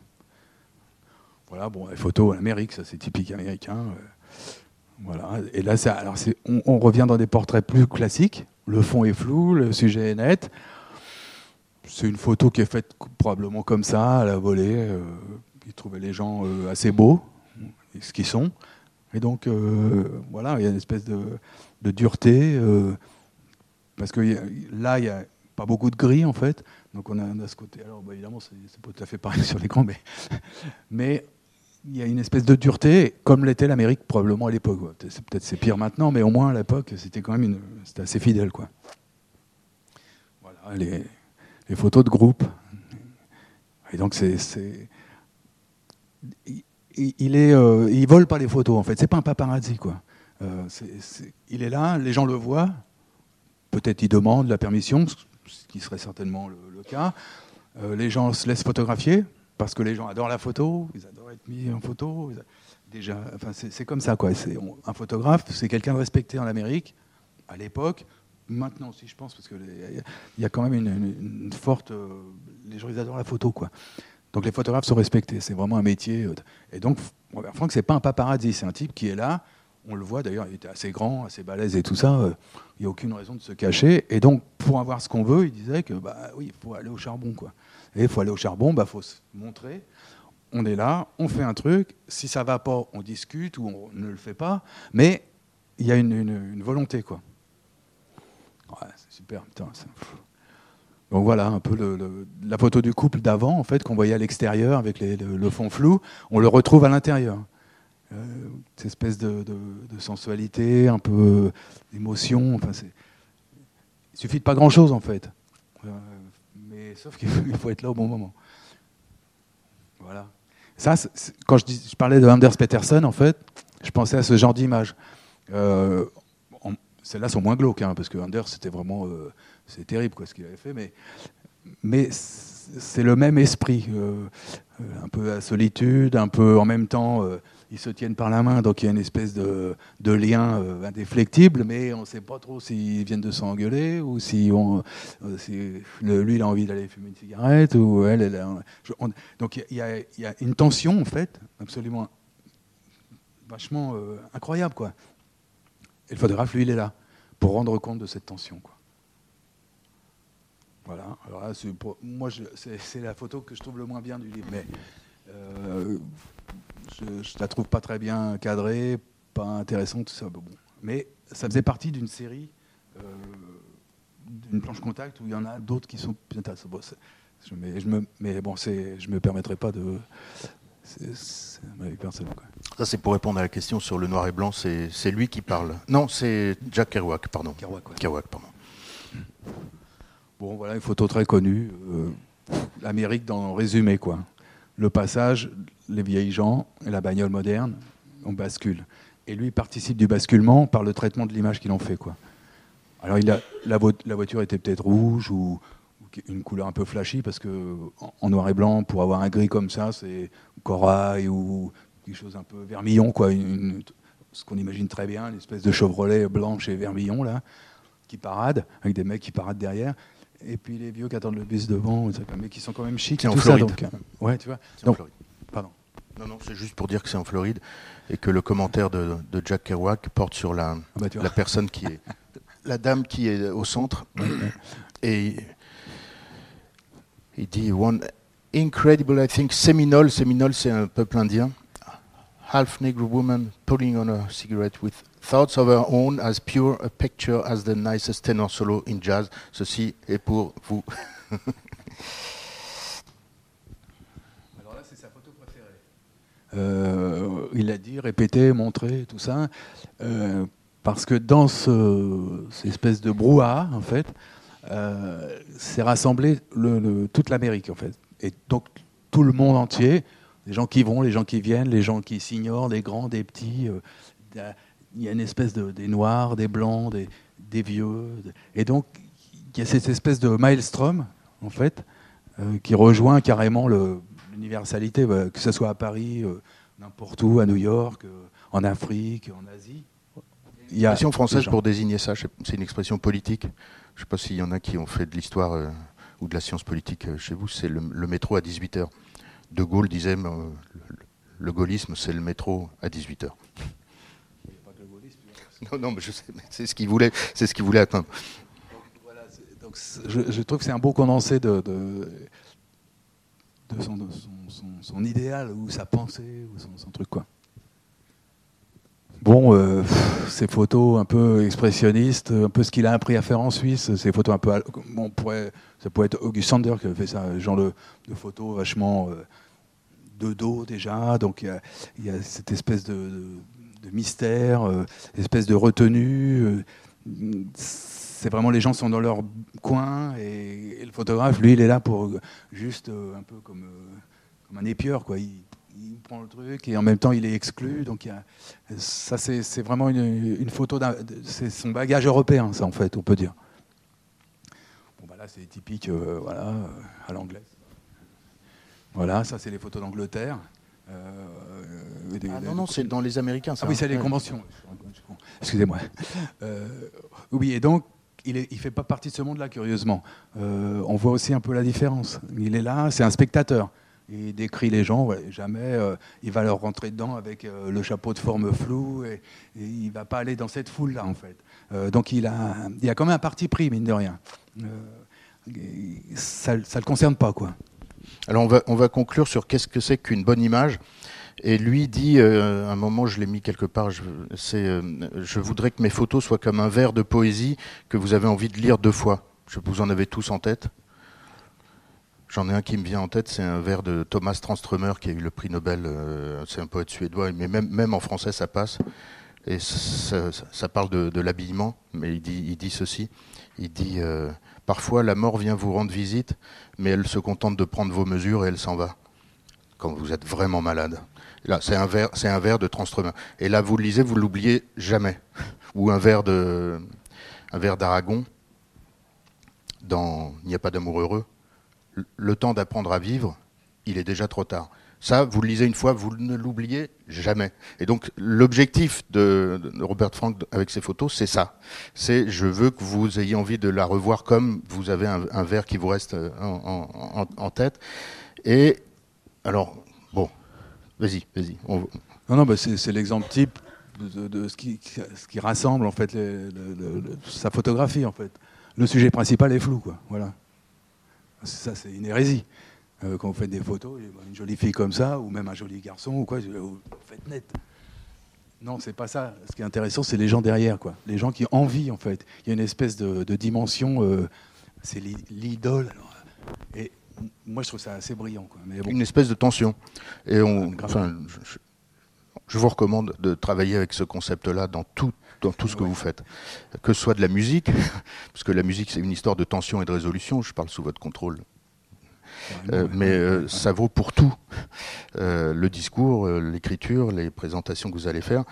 Voilà, bon, les photos en Amérique, ça c'est typique américain. Euh, voilà. Et là, ça, alors on, revient dans des portraits plus classiques. Le fond est flou, le sujet est net c'est une photo qui est faite probablement comme ça, à la volée. Euh, il trouvait les gens euh, assez beaux, ce qu'ils sont. Et donc, euh, voilà, il y a une espèce de, dureté. parce que là, il n'y a pas beaucoup de gris, en fait. Donc, on a, ce côté. Alors, bah, évidemment, c'est pas tout à fait pareil (laughs) sur l'écran, mais il y a une espèce de dureté, comme l'était l'Amérique probablement à l'époque. C'est peut-être c'est pire maintenant, mais au moins à l'époque, c'était quand même c'était assez fidèle, quoi. Voilà, les, photos de groupe. Et donc, c'est, il, il est, euh, il vole pas les photos en fait. C'est pas un paparazzi quoi. Euh, c'est- c'est- il est là, les gens le voient. Peut-être il demande la permission, ce qui serait certainement le, le cas. Euh, les gens se laissent photographier parce que les gens adorent la photo, ils adorent être mis en photo. Déjà, enfin, c'est comme ça quoi. On- un photographe, c'est quelqu'un de respecté en Amérique à l'époque. Maintenant aussi, je pense, parce que les- il y a quand même une forte. euh, les gens, ils adorent la photo quoi. Donc les photographes sont respectés. C'est vraiment un métier. euh, Et donc, Robert Frank, c'est pas un paparazzi, c'est un type qui est là. On le voit d'ailleurs, il était assez grand, assez balèze et tout ça. euh, Il n'y a aucune raison de se cacher. Et donc, pour avoir ce qu'on veut, il disait que bah oui, il faut aller au charbon quoi. Il faut aller au charbon, bah faut se montrer. On est là, on fait un truc. Si ça va pas, on discute ou on ne le fait pas. Mais il y a une, volonté quoi. C'est super. Putain, donc voilà un peu la photo du couple d'avant, en fait, qu'on voyait à l'extérieur avec le, fond flou, on le retrouve à l'intérieur. Euh, cette espèce de, sensualité, un peu d'émotion. Enfin, c'est- il suffit de pas grand-chose en fait. Euh, sauf qu'il (laughs) faut, être là au bon moment. Voilà. Ça, quand je, parlais de Anders Peterson, en fait, je pensais à ce genre d'image. Euh, Celles-là sont moins glauques, hein, parce que Anders, c'était vraiment, euh, c'est terrible ce qu'il avait fait, mais, mais c'est le même esprit, euh, un peu la solitude, un peu en même temps, ils se tiennent par la main, donc il y a une espèce de, lien euh, indéflectible, mais on ne sait pas trop s'ils viennent de s'engueuler ou si, euh, lui il a envie d'aller fumer une cigarette ou elle, donc il y, a- une tension en fait, absolument vachement euh, incroyable quoi. Et le photographe, lui, il est là pour rendre compte de cette tension. Quoi. Voilà. Alors là, moi, c'est la photo que je trouve le moins bien du livre. Mais je, je la trouve pas très bien cadrée, pas intéressante, tout ça. Bon. Mais ça faisait partie d'une série, euh, d'une planche contact où il y en a d'autres qui sont plus intéressantes. Bon, je, mais, je me, mais bon, je me permettrai pas de. Personnel, quoi. Ça, c'est pour répondre à la question sur le noir et blanc. C'est c'est lui qui parle. Non, c'est Jack Kerouac, pardon. Kerouac, ouais. Kerouac, pardon. Bon, voilà une photo très connue. euh, L'Amérique dans résumé, quoi. Le passage, les vieilles gens et la bagnole moderne, on bascule. Et lui participe du basculement par le traitement de l'image qu'il en fait, quoi. Alors, la, vo- la voiture était peut-être rouge ou, une couleur un peu flashy, parce que en, noir et blanc, pour avoir un gris comme ça, c'est corail ou quelque chose un peu vermillon, quoi. Ce qu'on imagine très bien, une espèce de Chevrolet blanche et vermillon, là, qui parade, avec des mecs qui paradent derrière. Et puis les vieux qui attendent le bus devant, mais qui sont quand même chics. C'est en tout ça, Floride. donc, euh, ouais, tu vois. C'est en Donc, Floride. pardon. Non, non, c'est juste pour dire que c'est en Floride et que le commentaire de, de Jack Kerouac porte sur la, Ah bah, la personne qui est. la dame qui est au centre. Et il dit One incredible, I think, Seminole. Seminole, c'est un peuple indien. Half Negro woman pulling on a cigarette with thoughts of her own as pure a picture as the nicest tenor solo in jazz. Ceci est pour vous. (laughs) Alors là, c'est sa photo préférée. Euh, il a dit, répété, montré, tout ça, euh, parce que dans ce, cette espèce de brouhaha, en fait, euh, c'est rassemblé le- le- toute l'Amérique, en fait, et donc tout le monde entier, les gens qui vont, les gens qui viennent, les gens qui s'ignorent, des grands, des petits. euh, il y a une espèce de des noirs, des blancs, des, des vieux, et donc il y a cette espèce de maelstrom, en fait, euh, qui rejoint carrément l'universalité, bah, que ce soit à Paris, euh, n'importe où, à New York, euh, en Afrique, en Asie. Il y a Expression française pour désigner ça, c'est une expression politique. Je ne sais pas s'il y en a qui ont fait de l'histoire ou de la science politique chez vous. C'est le, le métro à 18h. De Gaulle disait le, le gaullisme, c'est le métro à 18h. (laughs) Non, non, mais je sais, c'est ce qu'il voulait, c'est ce qu'il voulait atteindre. Voilà, donc, je, trouve que c'est un beau condensé de, son, idéal ou sa pensée ou son, truc quoi. Bon, euh, ces photos un peu expressionnistes, un peu ce qu'il a appris à faire en Suisse, ces photos un peu, on pourrait, ça pourrait être Auguste Sander qui a fait ça, genre de, photos vachement euh, de dos déjà, donc il y a, cette espèce de- mystère, euh, espèce de retenue. euh, c'est vraiment les gens sont dans leur coin et, le photographe, lui, il est là pour euh, juste un peu comme, comme un épieur, quoi. Il, prend le truc et en même temps il est exclu. Donc ça c'est vraiment une, photo, c'est son bagage européen, ça en fait, on peut dire. Bon bah là c'est typique, voilà, à l'anglais. Voilà, ça c'est les photos d'Angleterre. Euh, ah non, non, c'est dans les Américains. Ça, ah oui, c'est les conventions. Excusez-moi. oui, et donc, il ne fait pas partie de ce monde-là, curieusement. on voit aussi un peu la différence. Il est là, c'est un spectateur. Il décrit les gens, jamais euh, il va leur rentrer dedans avec euh, le chapeau de forme floue et, il ne va pas aller dans cette foule-là en fait. Euh, donc il a, il a quand même un parti pris, mine de rien. ça ne le concerne pas quoi. Alors on va, on va conclure sur qu'est-ce que c'est qu'une bonne image. Et lui dit, à un moment, je l'ai mis quelque part, je, je voudrais que mes photos soient comme un vers de poésie que vous avez envie de lire deux fois. Je, vous en avez tous en tête J'en ai un qui me vient en tête, c'est un vers de Thomas Tranströmer qui a eu le prix Nobel. Euh, c'est un poète suédois, mais même, même en français ça passe. Et ça, parle de, l'habillement, mais il dit, il dit ceci. Il dit euh, Parfois la mort vient vous rendre visite, mais elle se contente de prendre vos mesures et elle s'en va. Quand vous êtes vraiment malade. Là, c'est un vers, c'est un vers de Tranströmer. Et là, vous le lisez, vous l'oubliez jamais. (laughs) Ou un vers de, un vers d'Aragon dans Il n'y a pas d'amour heureux le temps d'apprendre à vivre, il est déjà trop tard. Ça, vous le lisez une fois, vous ne l'oubliez jamais. Et donc, l'objectif de, Robert Frank avec ses photos, c'est ça. C'est, je veux que vous ayez envie de la revoir comme vous avez un, verre qui vous reste euh, en, tête. Et, alors, bon, vas-y, vas-y. Non, non, bah c'est l'exemple type de, ce, qui, ce, qui, rassemble, en fait, sa photographie, en fait. Le sujet principal est flou, quoi. Voilà. Ça, c'est une hérésie. Euh, quand vous faites des photos, une jolie fille comme ça, ou même un joli garçon, ou quoi, vous faites net. Non, c'est pas ça. Ce qui est intéressant, c'est les gens derrière, quoi. Les gens qui envient, en fait. Il y a une espèce de, dimension. Euh, c'est l'idole. Et moi, je trouve ça assez brillant, quoi. Mais Une espèce de tension. Et on, enfin, je, vous recommande de travailler avec ce concept-là dans tout dans tout ce que vous faites. Que ce soit de la musique, (laughs) parce que la musique c'est une histoire de tension et de résolution, je parle sous votre contrôle. Euh, mais euh, ça vaut pour tout. Euh, le discours, l'écriture, les présentations que vous allez faire.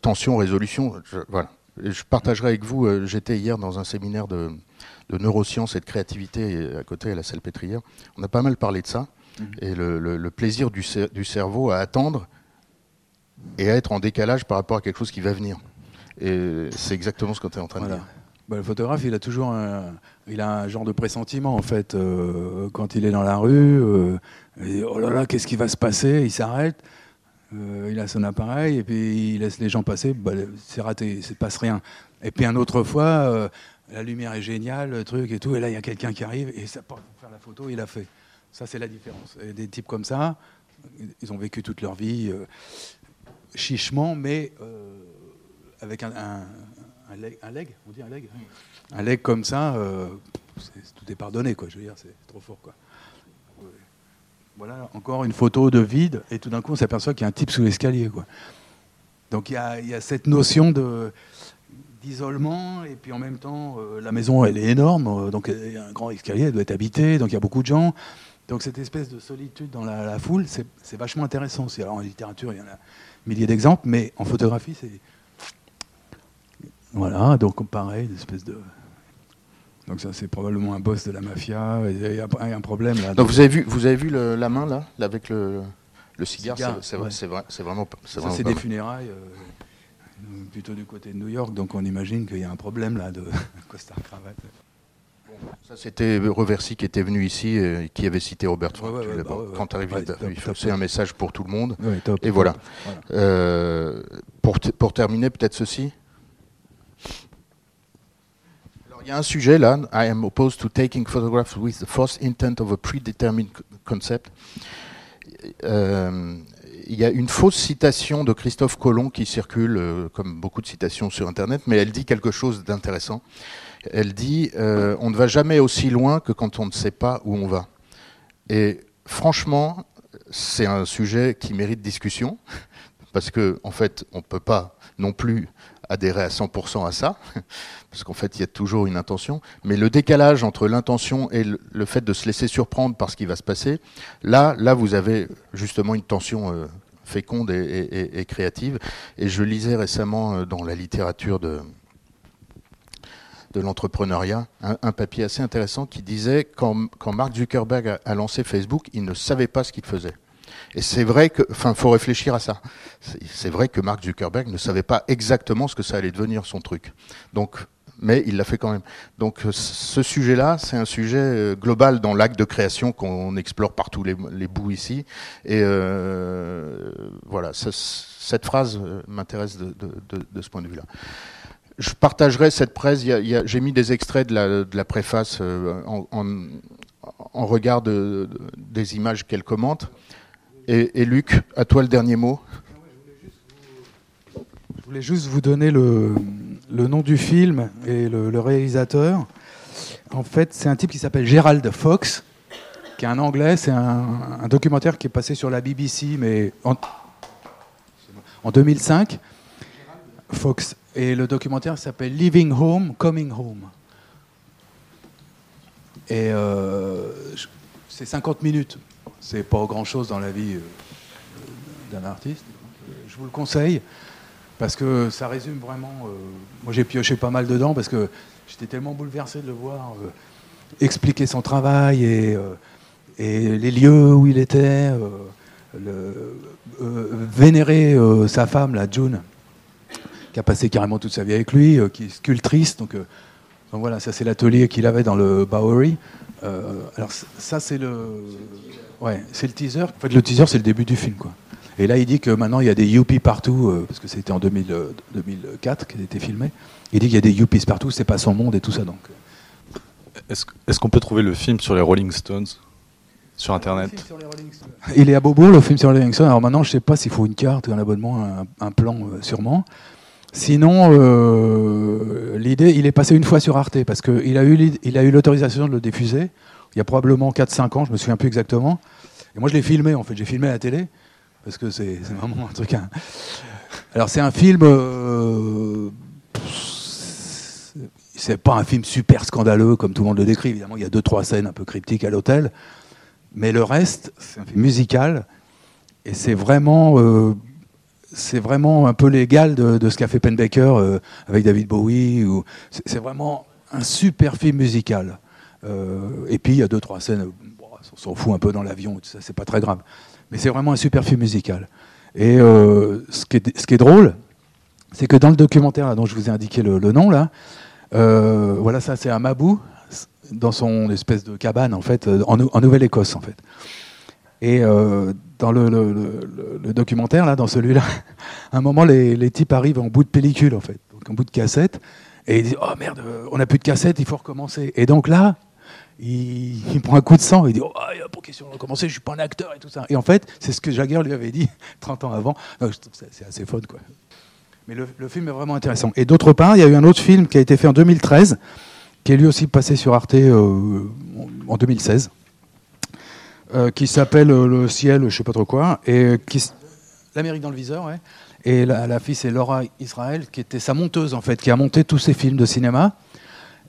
tension, résolution, je, voilà. je partagerai avec vous, j'étais hier dans un séminaire de, neurosciences et de créativité à côté à la salle pétrière. On a pas mal parlé de ça. Mhm. Et le, plaisir du, du cerveau à attendre et à être en décalage par rapport à quelque chose qui va venir. Et c'est exactement ce que tu es en train de dire. Bah, le photographe, il a toujours un, il a un genre de pressentiment en fait. Euh, quand il est dans la rue, euh, oh là là, qu'est-ce qui va se passer? Il s'arrête, euh, il a son appareil et puis il laisse les gens passer. Bah, c'est raté, il se passe rien. Et puis un autre fois, la lumière est géniale, le truc et tout, et là il y a quelqu'un qui arrive et ça pour faire la photo, il a fait. Ça c'est la différence. Et des types comme ça, ils ont vécu toute leur vie chichement, mais avec un, un, leg, on dit un leg Un leg comme ça, euh, tout est pardonné, quoi. Je veux dire, c'est trop fort. Voilà encore une photo de vide, et tout d'un coup, on s'aperçoit qu'il y a un type sous l'escalier. Donc il y a, cette notion d'isolement et puis en même temps euh, la maison elle est énorme euh, donc il y a un grand escalier elle doit être habité donc il y a beaucoup de gens donc cette espèce de solitude dans la, la foule c'est vachement intéressant alors en littérature il y en a milliers d'exemples mais en photographie c'est voilà, donc pareil, une espèce de. Donc ça, c'est probablement un boss de la mafia. Il y a un problème là. Donc vous avez vu, vous avez vu la main là, avec le, le cigare, c'est vrai, c'est vrai, vraiment. Ça, c'est des funérailles, euh, plutôt du côté de New York, donc on imagine qu'il y a un problème là de (laughs) costard cravate. Ça, c'était Reversi qui était venu ici et qui avait cité Robert Frank. Bah Quand tu arrives, c'est un message pour tout le monde. et voilà. Euh, pour, pour terminer, peut-être ceci il y a un sujet là. I am opposed to taking photographs with the false intent of a predetermined concept. Euh, il y a une fausse citation de Christophe Colomb qui circule, euh, comme beaucoup de citations sur Internet, mais elle dit quelque chose d'intéressant. Elle dit euh, On ne va jamais aussi loin que quand on ne sait pas où on va. Et franchement, c'est un sujet qui mérite discussion, (laughs) parce qu'en en fait, on ne peut pas non plus adhérer à 100% à ça, (laughs) parce qu'en fait, il y a toujours une intention. Mais le décalage entre l'intention et le, fait de se laisser surprendre par ce qui va se passer, là, là, vous avez justement une tension euh, féconde et, créative. Et je lisais récemment euh, dans la littérature de de l'entrepreneuriat, un, papier assez intéressant qui disait quand, quand Mark Zuckerberg a lancé Facebook, il ne savait pas ce qu'il faisait. Et c'est vrai que, enfin, faut réfléchir à ça. C'est vrai que Mark Zuckerberg ne savait pas exactement ce que ça allait devenir son truc. Donc, mais il l'a fait quand même. Donc, ce sujet-là, c'est un sujet euh, global dans l'acte de création qu'on explore par tous les, bouts ici. Et euh, voilà, cette phrase euh, m'intéresse de, ce point de vue-là. Je partagerai cette presse. J'ai mis des extraits de la, préface en, regard des images qu'elle commente. Et, Luc, à toi le dernier mot. Je voulais juste vous donner le, nom du film et le, réalisateur. En fait, c'est un type qui s'appelle Gerald Fox, qui est un anglais. C'est un, documentaire qui est passé sur la BBC, mais en, 2005. Fox. Et le documentaire s'appelle Living Home, Coming Home. Et euh, c'est 50 minutes c'est pas grand chose dans la vie euh, d'un artiste. Je vous le conseille parce que ça résume vraiment. Euh, moi, j'ai pioché pas mal dedans parce que j'étais tellement bouleversé de le voir euh, expliquer son travail et, et, les lieux où il était, vénérer sa femme, la June, qui a passé carrément toute sa vie avec lui, qui est sculptrice. Donc, donc voilà, ça c'est l'atelier qu'il avait dans le Bowery. alors ça c'est le Ouais, c'est le teaser. En fait, le teaser, c'est le début du film, quoi. Et là, il dit que maintenant, il y a des yuppies partout, euh, parce que c'était en 2000, 2004 qu'il a été filmé. Il dit qu'il y a des yuppies partout, c'est pas son monde et tout ça, donc. Est-ce qu'on peut trouver le film sur les Rolling Stones sur Internet? Il est à Bobo, le film sur les Rolling Stones. Alors maintenant, je sais pas s'il faut une carte ou un abonnement, un, plan, euh, sûrement. Sinon, euh, l'idée, il est passé une fois sur Arte, parce qu'il a eu, il a eu l'autorisation de le diffuser il y a probablement 4-5 ans, je me souviens plus exactement. Et moi, je l'ai filmé, en fait. J'ai filmé à la télé, parce que c'est vraiment un truc. Hein. Alors, c'est un film. Euh, c'est pas un film super scandaleux, comme tout le monde le décrit. Évidemment, il y a deux, trois scènes un peu cryptiques à l'hôtel. Mais le reste, c'est un film musical. Et c'est vraiment. Euh, c'est vraiment un peu l'égal de, ce qu'a fait Penn Baker euh, avec David Bowie. C'est vraiment un super film musical. Euh, et puis il y a deux, trois scènes, on s'en fout un peu dans l'avion, ça, c'est pas très grave. Mais c'est vraiment un super film musical. Et euh, ce, qui est, ce, qui est, drôle, c'est que dans le documentaire dont je vous ai indiqué le, nom, là, euh, voilà, ça c'est un Mabou, dans son espèce de cabane, en fait, en, Nouvelle-Écosse, en fait. Et dans le, documentaire, là, dans celui-là, (laughs) à un moment, les, les, types arrivent en bout de pellicule, en fait, en bout de cassette, et ils disent Oh merde, on n'a plus de cassette, il faut recommencer. Et donc là, il, prend un coup de sang, il dit Oh, pas question de recommencer, je suis pas un acteur et tout ça. Et en fait, c'est ce que Jagger lui avait dit (laughs) 30 ans avant. c'est assez fun, quoi. Mais le, film est vraiment intéressant. Et d'autre part, il y a eu un autre film qui a été fait en 2013, qui est lui aussi passé sur Arte euh, en 2016, euh, qui s'appelle euh, Le ciel, je sais pas trop quoi, et l'Amérique dans le viseur, ouais. Et la, fille, c'est Laura Israël, qui était sa monteuse, en fait, qui a monté tous ses films de cinéma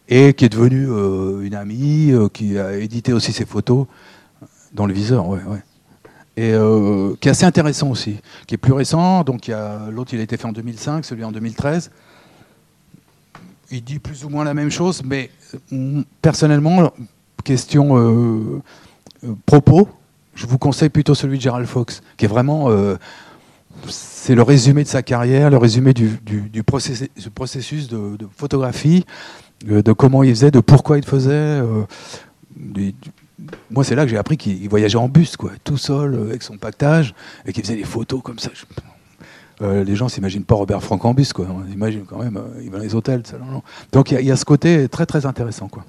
et qui est devenue euh, une amie, euh, qui a édité aussi ses photos dans le viseur, ouais, ouais. Et euh, qui est assez intéressant aussi, qui est plus récent. Donc l'autre, il a été fait en 2005, celui en 2013. Il dit plus ou moins la même chose, mais mm, personnellement, question propos, je vous conseille plutôt celui de Gerald Fox, qui est vraiment c'est le résumé de sa carrière, le résumé du, processus, de, photographie, de, comment il faisait, de pourquoi il faisait. Euh, moi, c'est là que j'ai appris qu'il voyageait en bus, quoi, tout seul, euh, avec son pactage, et qu'il faisait des photos comme ça. les gens s'imaginent pas Robert Franck en bus, quoi. On imagine quand même, il va dans les hôtels. Donc il y, a ce côté très très intéressant, quoi.